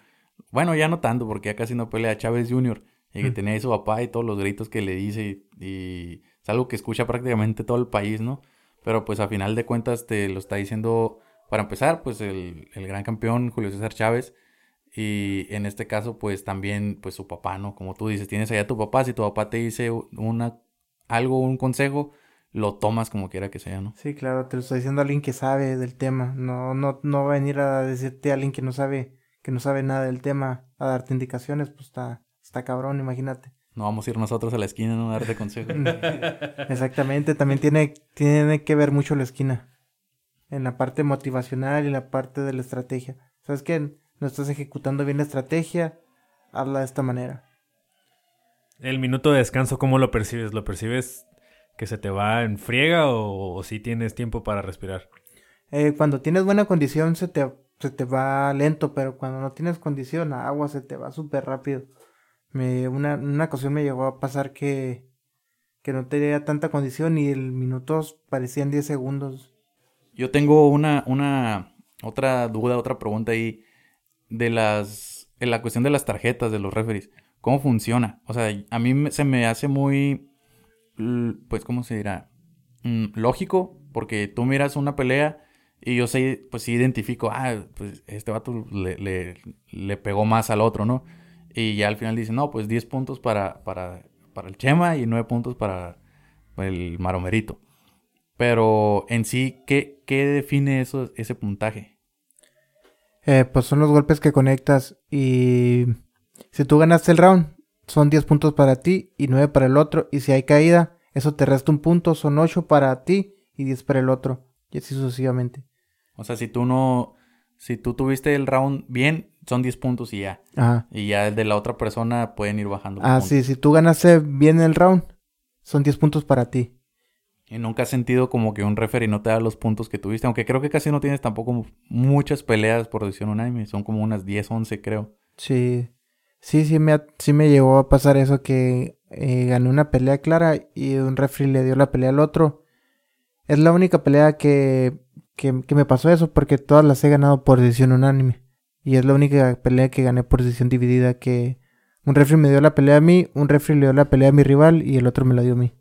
Bueno, ya no tanto, porque ya casi no pelea Chávez Jr. Y que Mm. tenía ahí su papá y todos los gritos que le dice y, y es algo que escucha prácticamente todo el país, ¿no? Pero pues a final de cuentas te lo está diciendo, para empezar, pues el, el gran campeón Julio César Chávez. Y en este caso, pues también, pues su papá, ¿no? Como tú dices, tienes allá a tu papá, si tu papá te dice una, algo, un consejo, lo tomas como quiera que sea, ¿no? Sí, claro, te lo está diciendo alguien que sabe del tema. No, no, no va a venir a decirte a alguien que no sabe, que no sabe nada del tema, a darte indicaciones, pues está, está cabrón, imagínate. No vamos a ir nosotros a la esquina, ¿no? A darte consejos. Exactamente, también tiene, tiene que ver mucho la esquina. En la parte motivacional y la parte de la estrategia. ¿Sabes qué? No estás ejecutando bien la estrategia, hazla de esta manera. ¿El minuto de descanso cómo lo percibes? ¿Lo percibes que se te va en friega o, o si tienes tiempo para respirar? Eh, cuando tienes buena condición se te, se te va lento, pero cuando no tienes condición, agua se te va súper rápido. Me, una, una ocasión me llegó a pasar que, que no tenía tanta condición y el minutos parecían 10 segundos. Yo tengo una, una, otra duda, otra pregunta ahí de las, en la cuestión de las tarjetas de los referees. ¿Cómo funciona? O sea, a mí se me hace muy, pues, ¿cómo se dirá? Mm, lógico, porque tú miras una pelea y yo sé, pues sí identifico, ah, pues este vato le, le, pegó más al otro, ¿no? Y ya al final dicen, no, pues 10 puntos para, para, para el Chema y 9 puntos para el Maromerito. Pero en sí, ¿qué, qué define eso, ese puntaje? Eh, pues son los golpes que conectas y si tú ganaste el round, son 10 puntos para ti y 9 para el otro. Y si hay caída, eso te resta un punto, son 8 para ti y 10 para el otro. Y así sucesivamente. O sea, si tú no, si tú tuviste el round bien, son 10 puntos y ya. Ajá. Y ya el de la otra persona pueden ir bajando. Ah, sí, si tú ganaste bien el round, son 10 puntos para ti. Y nunca has sentido como que un referee no te da los puntos que tuviste. Aunque creo que casi no tienes tampoco muchas peleas por decisión unánime. Son como unas 10, 11 creo. Sí, sí, sí me, sí me llegó a pasar eso que eh, gané una pelea clara y un referee le dio la pelea al otro. Es la única pelea que, que, que me pasó eso porque todas las he ganado por decisión unánime. Y es la única pelea que gané por decisión dividida que un referee me dio la pelea a mí, un referee le dio la pelea a mi rival y el otro me la dio a mí.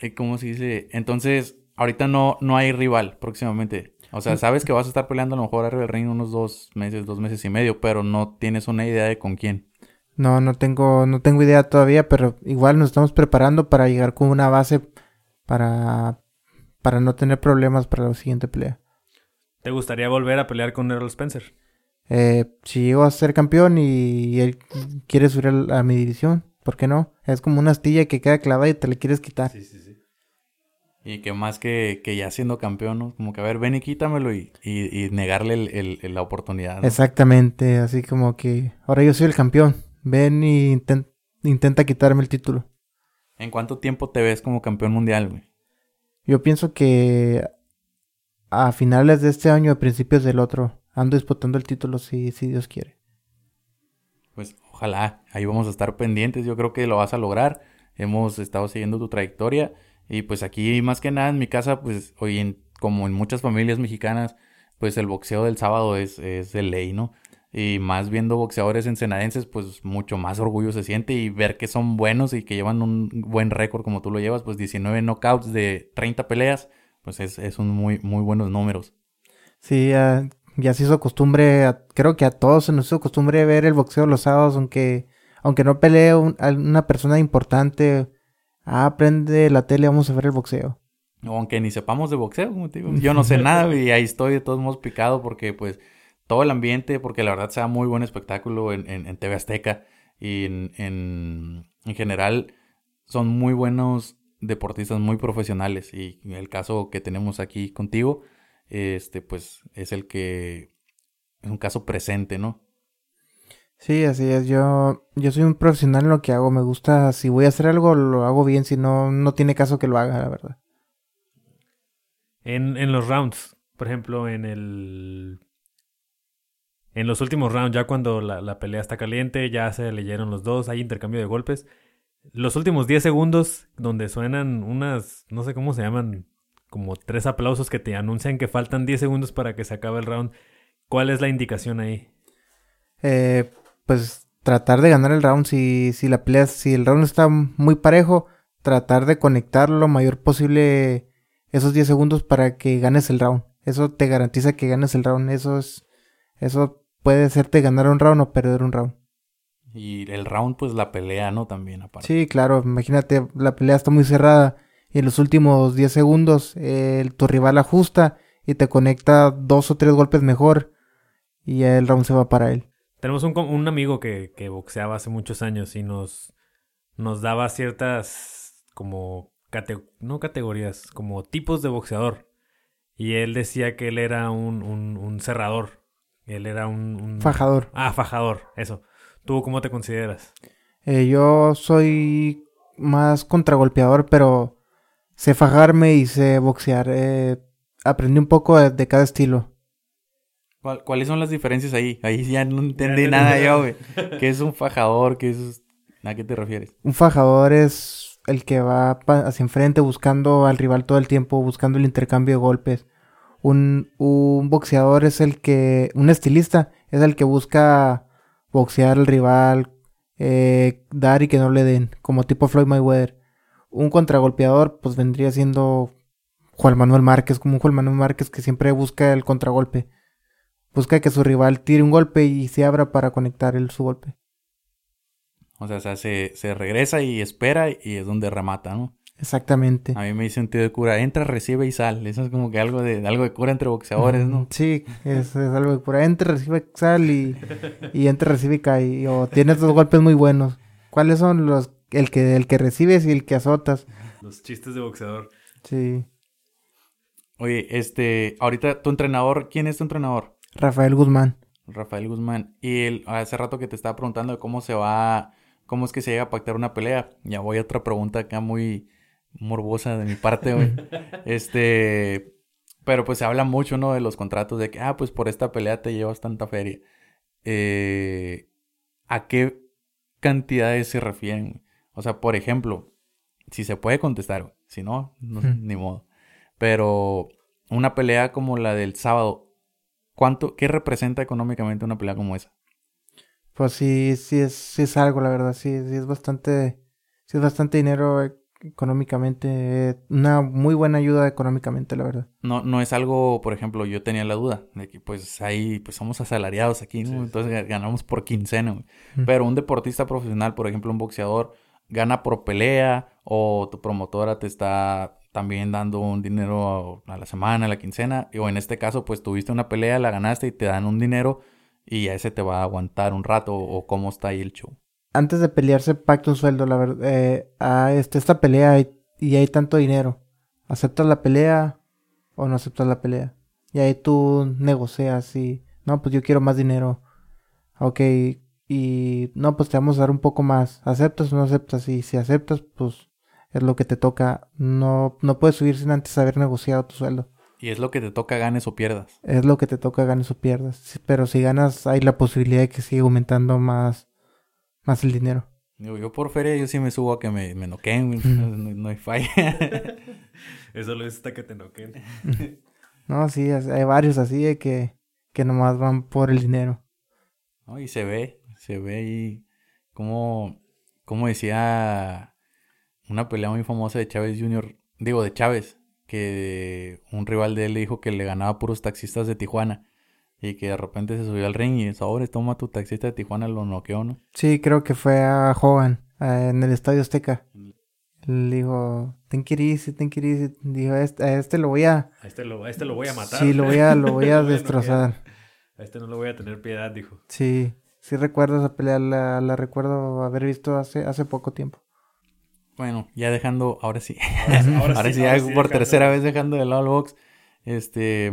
¿Y cómo se dice? Entonces, ahorita no, no hay rival próximamente. O Mm. sea, sabes que vas a estar peleando a lo mejor arriba del reino unos dos meses, dos meses y medio, pero no tienes una idea de con quién. No, no tengo, no tengo idea todavía, pero igual nos estamos preparando para llegar con una base para, para no tener problemas para la siguiente pelea. ¿Te gustaría volver a pelear con Errol Spencer? Eh, si llego a ser campeón y él quiere subir a mi división, ¿por qué no? Es como una astilla que queda clavada y te la quieres quitar. sí, sí. Y que más que, que ya siendo campeón, ¿no? Como que a ver, ven y quítamelo y, y, y negarle el- el- el- la oportunidad. ¿no? Exactamente, así como que ahora yo soy el campeón. Ven y inten- intenta quitarme el título. ¿En cuánto tiempo te ves como campeón mundial, güey? Yo pienso que a finales de este año, a principios del otro, ando disputando el título si, si Dios quiere. Pues ojalá, ahí vamos a estar pendientes, yo creo que lo vas a lograr. Hemos estado siguiendo tu trayectoria y pues aquí más que nada en mi casa, pues hoy en, como en muchas familias mexicanas, pues el boxeo del sábado es, es de ley, ¿no? Y más viendo boxeadores ensenadenses, pues mucho más orgullo se siente y ver que son buenos y que llevan un buen récord como tú lo llevas, pues 19 knockouts de 30 peleas, pues es, es un muy, muy buenos números. Sí, ya, ya se hizo costumbre, a- creo que a todos se nos hizo costumbre ver el boxeo los sábados, aunque, aunque no pelee un- a una persona importante, ah, prende la tele, vamos a ver el boxeo. Aunque ni sepamos de boxeo, como te digo, yo no sé nada y ahí estoy de todos modos picado porque pues todo el ambiente, porque la verdad sea muy buen espectáculo en, en, en TV Azteca y en, en, en general son muy buenos deportistas, muy profesionales y el caso que tenemos aquí contigo, este pues es el que es un caso presente, ¿no? Sí, así es, yo, yo soy un profesional en lo que hago, me gusta, si voy a hacer algo, lo hago bien, si no, no tiene caso que lo haga, la verdad. En, en los rounds, por ejemplo, en el... En los últimos rounds, ya cuando la, pelea está caliente, ya se leyeron los dos, hay intercambio de golpes. Los últimos 10 segundos, donde suenan unas, no sé cómo se llaman, como tres aplausos que te anuncian que faltan 10 segundos para que se acabe el round. ¿Cuál es la indicación ahí? Eh, pues tratar de ganar el round, si, si la pelea, si el round está muy parejo, tratar de conectar lo mayor posible esos 10 segundos para que ganes el round. Eso te garantiza que ganes el round, eso es, eso puede hacerte ganar un round o perder un round. Y el round pues la pelea, ¿no? También aparte. Sí, claro, imagínate, la pelea está muy cerrada y en los últimos 10 segundos eh, tu rival ajusta y te conecta dos o tres golpes mejor y ya el round se va para él. Tenemos un, un amigo que, que boxeaba hace muchos años y nos, nos daba ciertas como cate- no categorías, como tipos de boxeador. Y él decía que él era un, un, un cerrador. Él era un, un- Fajador. Ah, fajador, eso. ¿Tú cómo te consideras? Eh, yo soy más contragolpeador, pero sé fajarme y sé boxear. Eh, aprendí un poco de, de cada estilo. ¿Cuál- ¿Cuáles son las diferencias ahí? Ahí ya no entendí Ya, nada yo, güey. ¿Qué es un fajador? ¿Qué es...? ¿A qué te refieres? Un fajador es el que va hacia enfrente buscando al rival todo el tiempo, buscando el intercambio de golpes. Un, un boxeador es el que, un estilista es el que busca boxear al rival, eh, dar y que no le den, como tipo Floyd Mayweather. Un contragolpeador pues vendría siendo Juan Manuel Márquez, como un Juan Manuel Márquez que siempre busca el contragolpe. Busca que su rival tire un golpe y se abra para conectar su golpe. O sea, o sea, se, se regresa y espera y es donde remata, ¿no? Exactamente. A mí me dice un tío de cura, entra, recibe y sal. Eso es como que algo de, algo de cura entre boxeadores, ¿no? Sí, es, es algo de por ahí entre recibe sal y, y entre recibe y cae. O tienes dos golpes muy buenos. ¿Cuáles son los el que el que recibes y el que azotas? Los chistes de boxeador. Sí. Oye, este, ahorita tu entrenador, ¿quién es tu entrenador? Rafael Guzmán. Rafael Guzmán. Y él, hace rato que te estaba preguntando de cómo se va, cómo es que se llega a pactar una pelea. Ya voy a otra pregunta acá muy morbosa de mi parte, güey. este, pero pues se habla mucho, ¿no? De los contratos de que, ah, pues por esta pelea te llevas tanta feria. Eh, ¿a qué cantidades se refieren? O sea, por ejemplo, si se puede contestar, güey. Si no, no ni modo. Pero una pelea como la del sábado, ¿cuánto, qué representa económicamente una pelea como esa? Pues sí, sí es, sí es algo, la verdad. Sí, sí es bastante, sí es bastante dinero eh, económicamente. una muy buena ayuda económicamente, la verdad. No, no es algo, por ejemplo, yo tenía la duda de que pues ahí pues somos asalariados aquí, ¿no? Sí, sí. Entonces ganamos por quincena, güey. Pero un deportista profesional, por ejemplo, un boxeador, gana por pelea o tu promotora te está también dando un dinero a la semana, a la quincena, o en este caso pues tuviste una pelea, la ganaste y te dan un dinero y a ese te va a aguantar un rato o cómo está ahí el show. Antes de pelearse pacta un sueldo, la verdad. Eh, este, esta pelea y, y hay tanto dinero. ¿Aceptas la pelea o no aceptas la pelea? Y ahí tú negocias y, no, pues yo quiero más dinero. Ok, y no, pues te vamos a dar un poco más. ¿Aceptas o no aceptas? Y si aceptas, pues es lo que te toca. No, no puedes subir sin antes haber negociado tu sueldo. Y es lo que te toca ganes o pierdas. Es lo que te toca, ganes o pierdas. Pero si ganas, hay la posibilidad de que siga aumentando más, más el dinero. Digo, yo por feria yo sí me subo a que me, me noqueen, güey. no, no hay falla. Eso lo es hasta que te noquen. No, sí, hay varios así de que, que nomás van por el dinero. ¿no? Y se ve, se ve ahí como, como decía una pelea muy famosa de Chávez Jr., digo, de Chávez, que un rival de él le dijo que le ganaba puros taxistas de Tijuana y que de repente se subió al ring y sobres, toma tu taxista de Tijuana, lo noqueó, ¿no? Sí, creo que fue a Hogan eh, en el Estadio Azteca. Le dijo, ten it easy, take it easy". Dijo, a este, a este lo voy a... A este lo, a este lo voy a matar. Sí, lo voy a, lo voy a Lo destrozar. A este no le voy a tener piedad, dijo. Sí, sí recuerdo esa pelea, la, la recuerdo haber visto hace, hace poco tiempo. Bueno, ya dejando, ahora sí, Ahora, ahora, sí, ahora ya sí por dejando- tercera vez dejando de lado el box, este,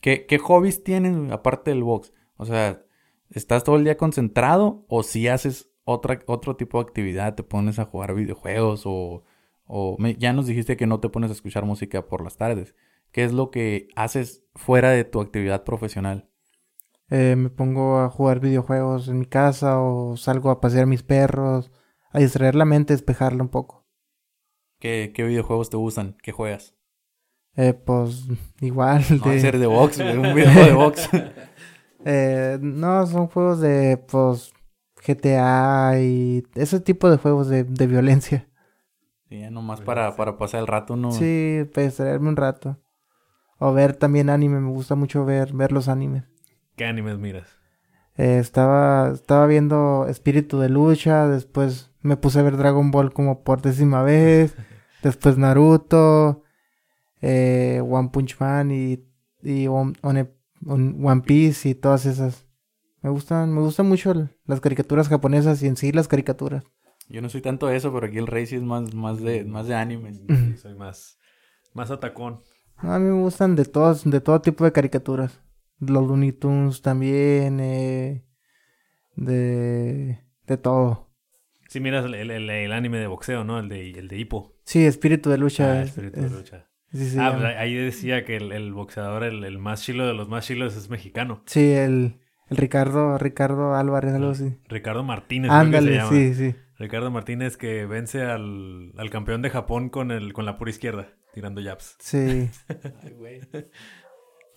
¿qué, qué hobbies tienes aparte del box? O sea, ¿estás todo el día concentrado o si haces otra, otro tipo de actividad, te pones a jugar videojuegos o, o me- ya nos dijiste que no te pones a escuchar música por las tardes? ¿Qué es lo que haces fuera de tu actividad profesional? Eh, me pongo a jugar videojuegos en mi casa o salgo a pasear mis perros, a distraer la mente, despejarla un poco. ¿Qué, qué videojuegos te gustan? ¿Qué juegas? Eh, pues igual No de... ser de box, un videojuego de box. Eh, no, son juegos de, pues, GTA y ese tipo de juegos de, de violencia. Sí, nomás para, para pasar el rato, ¿no? Sí, para distraerme un rato. O ver también anime, me gusta mucho ver, ver los animes. ¿Qué animes miras? Eh, estaba, estaba viendo Espíritu de Lucha, después me puse a ver Dragon Ball como por décima vez, después Naruto, eh, One Punch Man y, y One, One- One Piece y todas esas. Me gustan, me gustan mucho las caricaturas japonesas y en sí las caricaturas. Yo no soy tanto de eso, pero aquí el Rey sí es más, más de, más de anime. Sí, soy más, más atacón. No, a mí me gustan de todos, de todo tipo de caricaturas. Los Looney Tunes también, eh, de, de todo. Sí, miras el, el- el- el anime de boxeo, ¿no? El de, el de Hippo. Sí, Espíritu de Lucha. Ah, es- Espíritu de lucha. Sí, ah, pues ahí decía que el, el boxeador, el, el más chilo de los más chilos es mexicano. Sí, el, el Ricardo, Ricardo Álvarez, algo así. Ricardo Martínez, creo que se Ándale, llama. sí, sí. Ricardo Martínez que vence al, al campeón de Japón con el con la pura izquierda, tirando jabs. Sí. Ay, güey.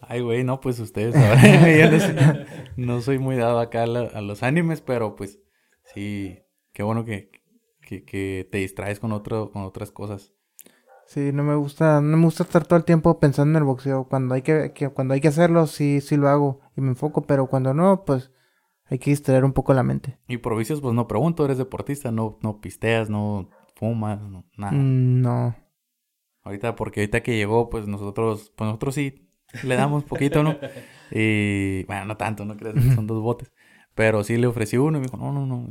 Ay, güey, no, pues ustedes saben. Yo no, soy- no soy muy dado acá a, la- a los animes, pero pues sí, qué bueno que, que, que te distraes con, otro, con otras cosas. Sí, no me gusta, no me gusta estar todo el tiempo pensando en el boxeo. Cuando hay que, que- cuando hay que hacerlo, sí, sí lo hago y me enfoco, pero cuando no, pues hay que distraer un poco la mente. Y por vicios, pues no pregunto, eres deportista, no, no pisteas, no fumas, no, nada. Mm, no. Ahorita, porque ahorita que llegó, pues nosotros, pues nosotros sí le damos poquito, ¿no? Y bueno, no tanto, no creas, son dos botes. Pero sí le ofrecí uno y me dijo, no, no, no.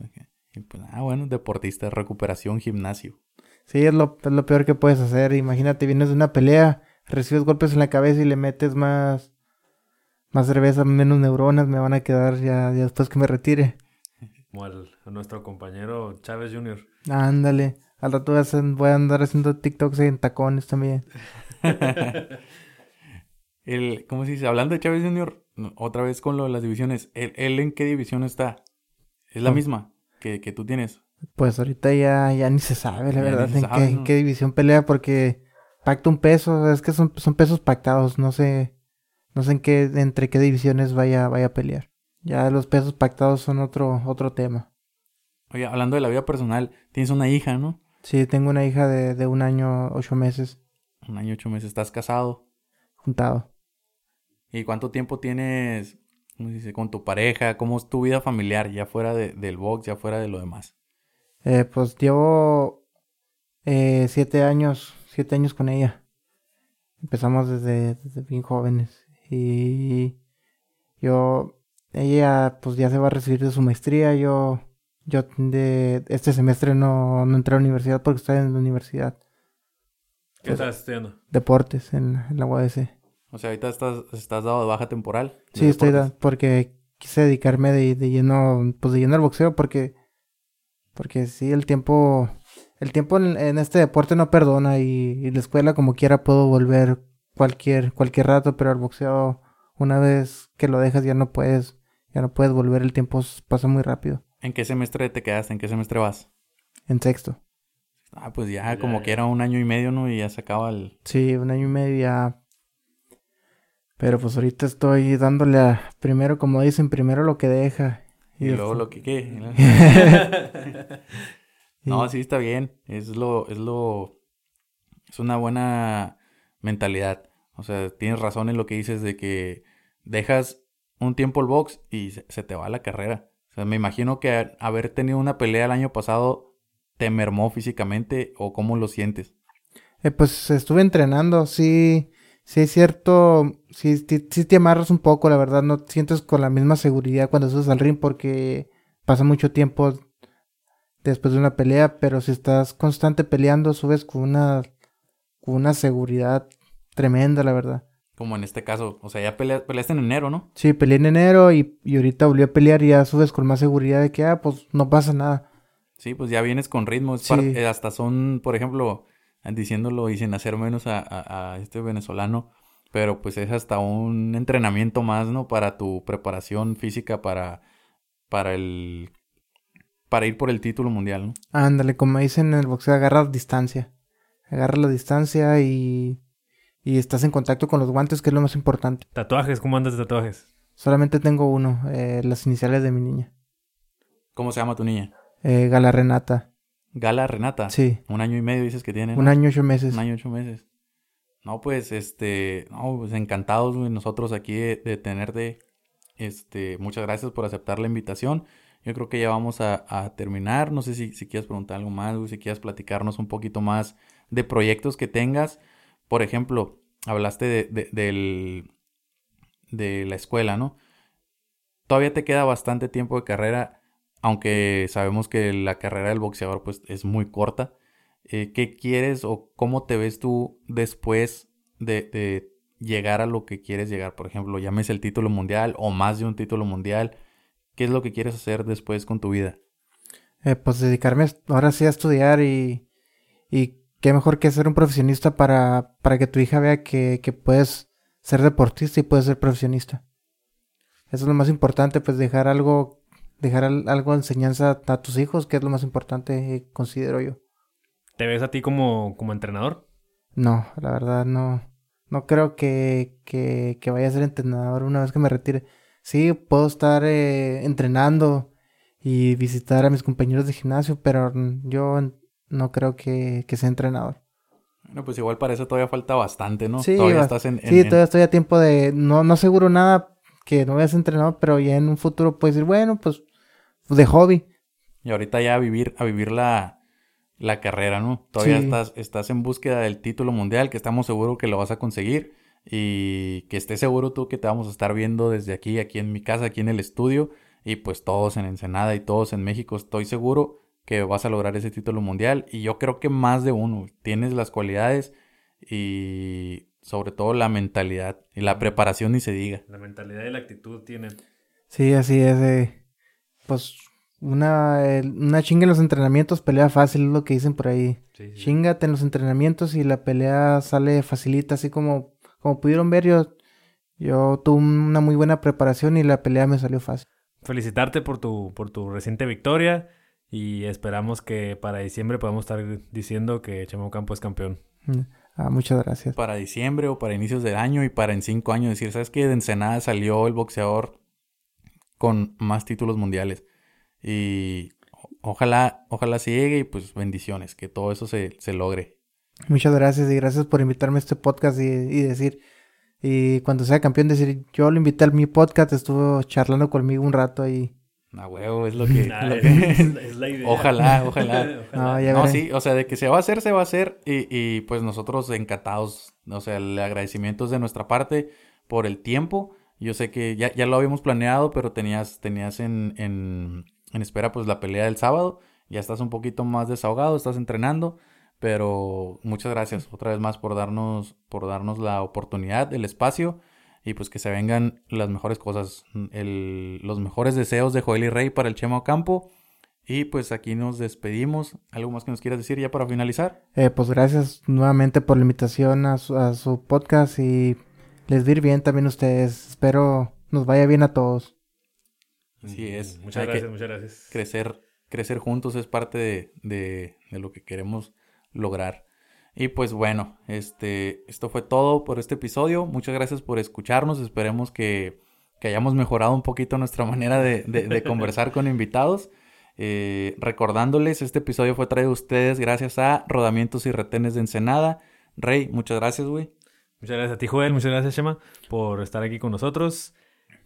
Y pues, ah, bueno, deportista, recuperación, gimnasio. Sí, es lo, es lo peor que puedes hacer. Imagínate, vienes de una pelea, recibes golpes en la cabeza y le metes más, más cerveza, menos neuronas, me van a quedar ya, ya después que me retire. Como a nuestro compañero Chávez Jr. Ándale. Al rato voy a, andar haciendo TikToks en tacones también. El, ¿Cómo se dice? Hablando de Chávez Jr., otra vez con lo de las divisiones, ¿él, él en qué división está? ¿Es la No. misma que, que tú tienes? Pues ahorita ya, ya ni se sabe, la Ya verdad, en, sabe, qué, en ¿no? qué división pelea, porque pacta un peso, es que son, son pesos pactados, no sé, no sé en qué, entre qué divisiones vaya, vaya a pelear. Ya los pesos pactados son otro, otro tema. Oye, hablando de la vida personal, tienes una hija, ¿no? Sí, tengo una hija de, de un año, ocho meses, Un año, ocho meses, estás casado. juntado. ¿Y cuánto tiempo tienes, cómo se dice, con tu pareja? ¿Cómo es tu vida familiar, ya fuera de- del box, ya fuera de lo demás? Eh, pues llevo eh, siete años, siete años con ella. Empezamos desde, desde bien jóvenes. Y yo, ella pues ya se va a recibir de su maestría. Yo, yo de este semestre no, no entré a la universidad porque estoy en la universidad. ¿Qué estás estudiando? Deportes en, la- en la UAS. O sea, ahorita estás, estás dado de baja temporal. de Sí, estoy deportes. porque quise dedicarme de, de lleno, pues de lleno al boxeo porque, porque sí, el tiempo, el tiempo en, en este deporte no perdona y, y la escuela como quiera puedo volver cualquier, cualquier rato, pero al boxeo una vez que lo dejas ya no puedes, ya no puedes volver, el tiempo pasa muy rápido. ¿En qué semestre te quedaste? ¿En qué semestre vas? En sexto. Ah, pues ya, Ya, como ya. que era un año y medio, ¿no? Y ya se acaba el... Sí, un año y medio ya. Pero pues ahorita estoy dándole a, primero, como dicen, primero lo que deja. Y, luego lo que qué. no, sí está bien. Es lo, es lo, es una buena mentalidad. O sea, tienes razón en lo que dices de que dejas un tiempo el box y se te va la carrera. O sea, me imagino que haber tenido una pelea el año pasado te mermó físicamente o cómo lo sientes. Eh, pues estuve entrenando, sí, sí es cierto, sí, sí, te amarras un poco, la verdad, no te sientes con la misma seguridad cuando subes al ring porque pasa mucho tiempo después de una pelea, pero si estás constante peleando, subes con una, con una seguridad tremenda, la verdad. Como en este caso, o sea, ya peleaste en enero, ¿no? Sí, peleé en enero y, y ahorita volví a pelear y ya subes con más seguridad de que, ah, pues no pasa nada. Sí, pues ya vienes con ritmo. Eh, hasta son, por ejemplo, diciéndolo y sin hacer menos a, este venezolano, pero pues es hasta un entrenamiento más, ¿no? Para tu preparación física para, para el para ir por el título mundial, ¿no? Ándale, como dicen en el boxeo, agarra distancia. Agarra la distancia y y estás en contacto con los guantes, que es lo más importante. ¿Tatuajes? ¿Cómo andas de tatuajes? Solamente tengo uno, eh, las iniciales de mi niña. ¿Cómo se llama tu niña? Eh, Gala Renata. Gala Renata. Sí. Un año y medio dices que tiene. Un año ocho meses. Un año ocho meses. No, pues, este, no, pues encantados nosotros aquí de, tenerte. Este, muchas gracias por aceptar la invitación. Yo creo que ya vamos a, terminar. No sé si, si quieres preguntar algo más, si quieres platicarnos un poquito más de proyectos que tengas. Por ejemplo, hablaste de, del, de la escuela, ¿no? Todavía te queda bastante tiempo de carrera, aunque sabemos que la carrera del boxeador pues es muy corta. Eh, ¿Qué quieres o cómo te ves tú después de, llegar a lo que quieres llegar? Por ejemplo, llames el título mundial o más de un título mundial. ¿Qué es lo que quieres hacer después con tu vida? Eh, pues dedicarme ahora sí a estudiar y, y qué mejor que ser un profesionista para, para que tu hija vea que, puedes ser deportista y puedes ser profesionista. Eso es lo más importante, pues dejar algo, dejar algo de enseñanza a tus hijos, que es lo más importante, eh, considero yo. ¿Te ves a ti como, como entrenador? No, la verdad no. No creo que, que, vaya a ser entrenador una vez que me retire. Sí, puedo estar eh, entrenando y visitar a mis compañeros de gimnasio, pero yo no creo que, sea entrenador. Bueno, pues igual para eso todavía falta bastante, ¿no? Sí, todavía estás en, sí, todavía estoy a tiempo de, no, no aseguro nada que no vayas entrenador, pero ya en un futuro puedes decir, bueno, pues de hobby. Y ahorita ya a vivir, a vivir la, la carrera, ¿no? Todavía estás, estás en búsqueda del título mundial, que estamos seguros que lo vas a conseguir. Y que estés seguro tú que te vamos a estar viendo desde aquí, aquí en mi casa, aquí en el estudio. Y pues todos en Ensenada y todos en México, estoy seguro que vas a lograr ese título mundial. Y yo creo que más de uno. Tienes las cualidades y sobre todo la mentalidad y la preparación ni se diga. La mentalidad y la actitud tienen. Sí, así es. Eh. Pues una, una chinga en los entrenamientos, pelea fácil, es lo que dicen por ahí. Chingate en los entrenamientos y la pelea sale facilita, así como, como pudieron ver, yo, yo tuve una muy buena preparación y la pelea me salió fácil. Felicitarte por tu, por tu reciente victoria y esperamos que para diciembre podamos estar diciendo que Chemo Campo es campeón. Ah, muchas gracias. Para diciembre o para inicios del año y para en cinco años decir, ¿sabes qué? De Ensenada salió el boxeador con más títulos mundiales. Y ojalá, ojalá se llegue y pues bendiciones, que todo eso se, logre. Muchas gracias y gracias por invitarme a este podcast y, y decir, y cuando sea campeón decir, yo lo invité a mi podcast, estuvo charlando conmigo un rato y a huevo, es lo que... es, la idea. Ojalá, ojalá. No, sí, o sea, de que se va a hacer, se va a hacer. Y, y pues nosotros encantados, o sea, el agradecimiento es de nuestra parte por el tiempo. Yo sé que ya, ya lo habíamos planeado, pero tenías, tenías en, en, en espera pues la pelea del sábado. Ya estás un poquito más desahogado, estás entrenando. Pero muchas gracias otra vez más por darnos, por darnos la oportunidad, el espacio y pues que se vengan las mejores cosas, el, los mejores deseos de Joel y Rey para el Chemo Campo. Y pues aquí nos despedimos. ¿Algo más que nos quieras decir ya para finalizar? Eh, pues gracias nuevamente por la invitación a su, a su podcast y les vir bien también a ustedes. Espero nos vaya bien a todos. Así es. Muchas gracias, muchas gracias. Crecer, crecer juntos es parte de, de, de lo que queremos lograr. Y pues bueno, este, esto fue todo por este episodio. Muchas gracias por escucharnos. Esperemos que, que hayamos mejorado un poquito nuestra manera de, de, de conversar con invitados. Eh, recordándoles, este episodio fue traído a ustedes gracias a Rodamientos y Retenes de Ensenada. Rey, muchas gracias, güey. Muchas gracias a ti, Joel. Muchas gracias, Chema, por estar aquí con nosotros.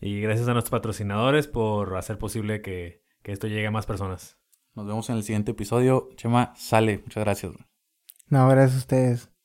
Y gracias a nuestros patrocinadores por hacer posible que, que esto llegue a más personas. Nos vemos en el siguiente episodio. Chema, sale. Muchas gracias. No, gracias a ustedes.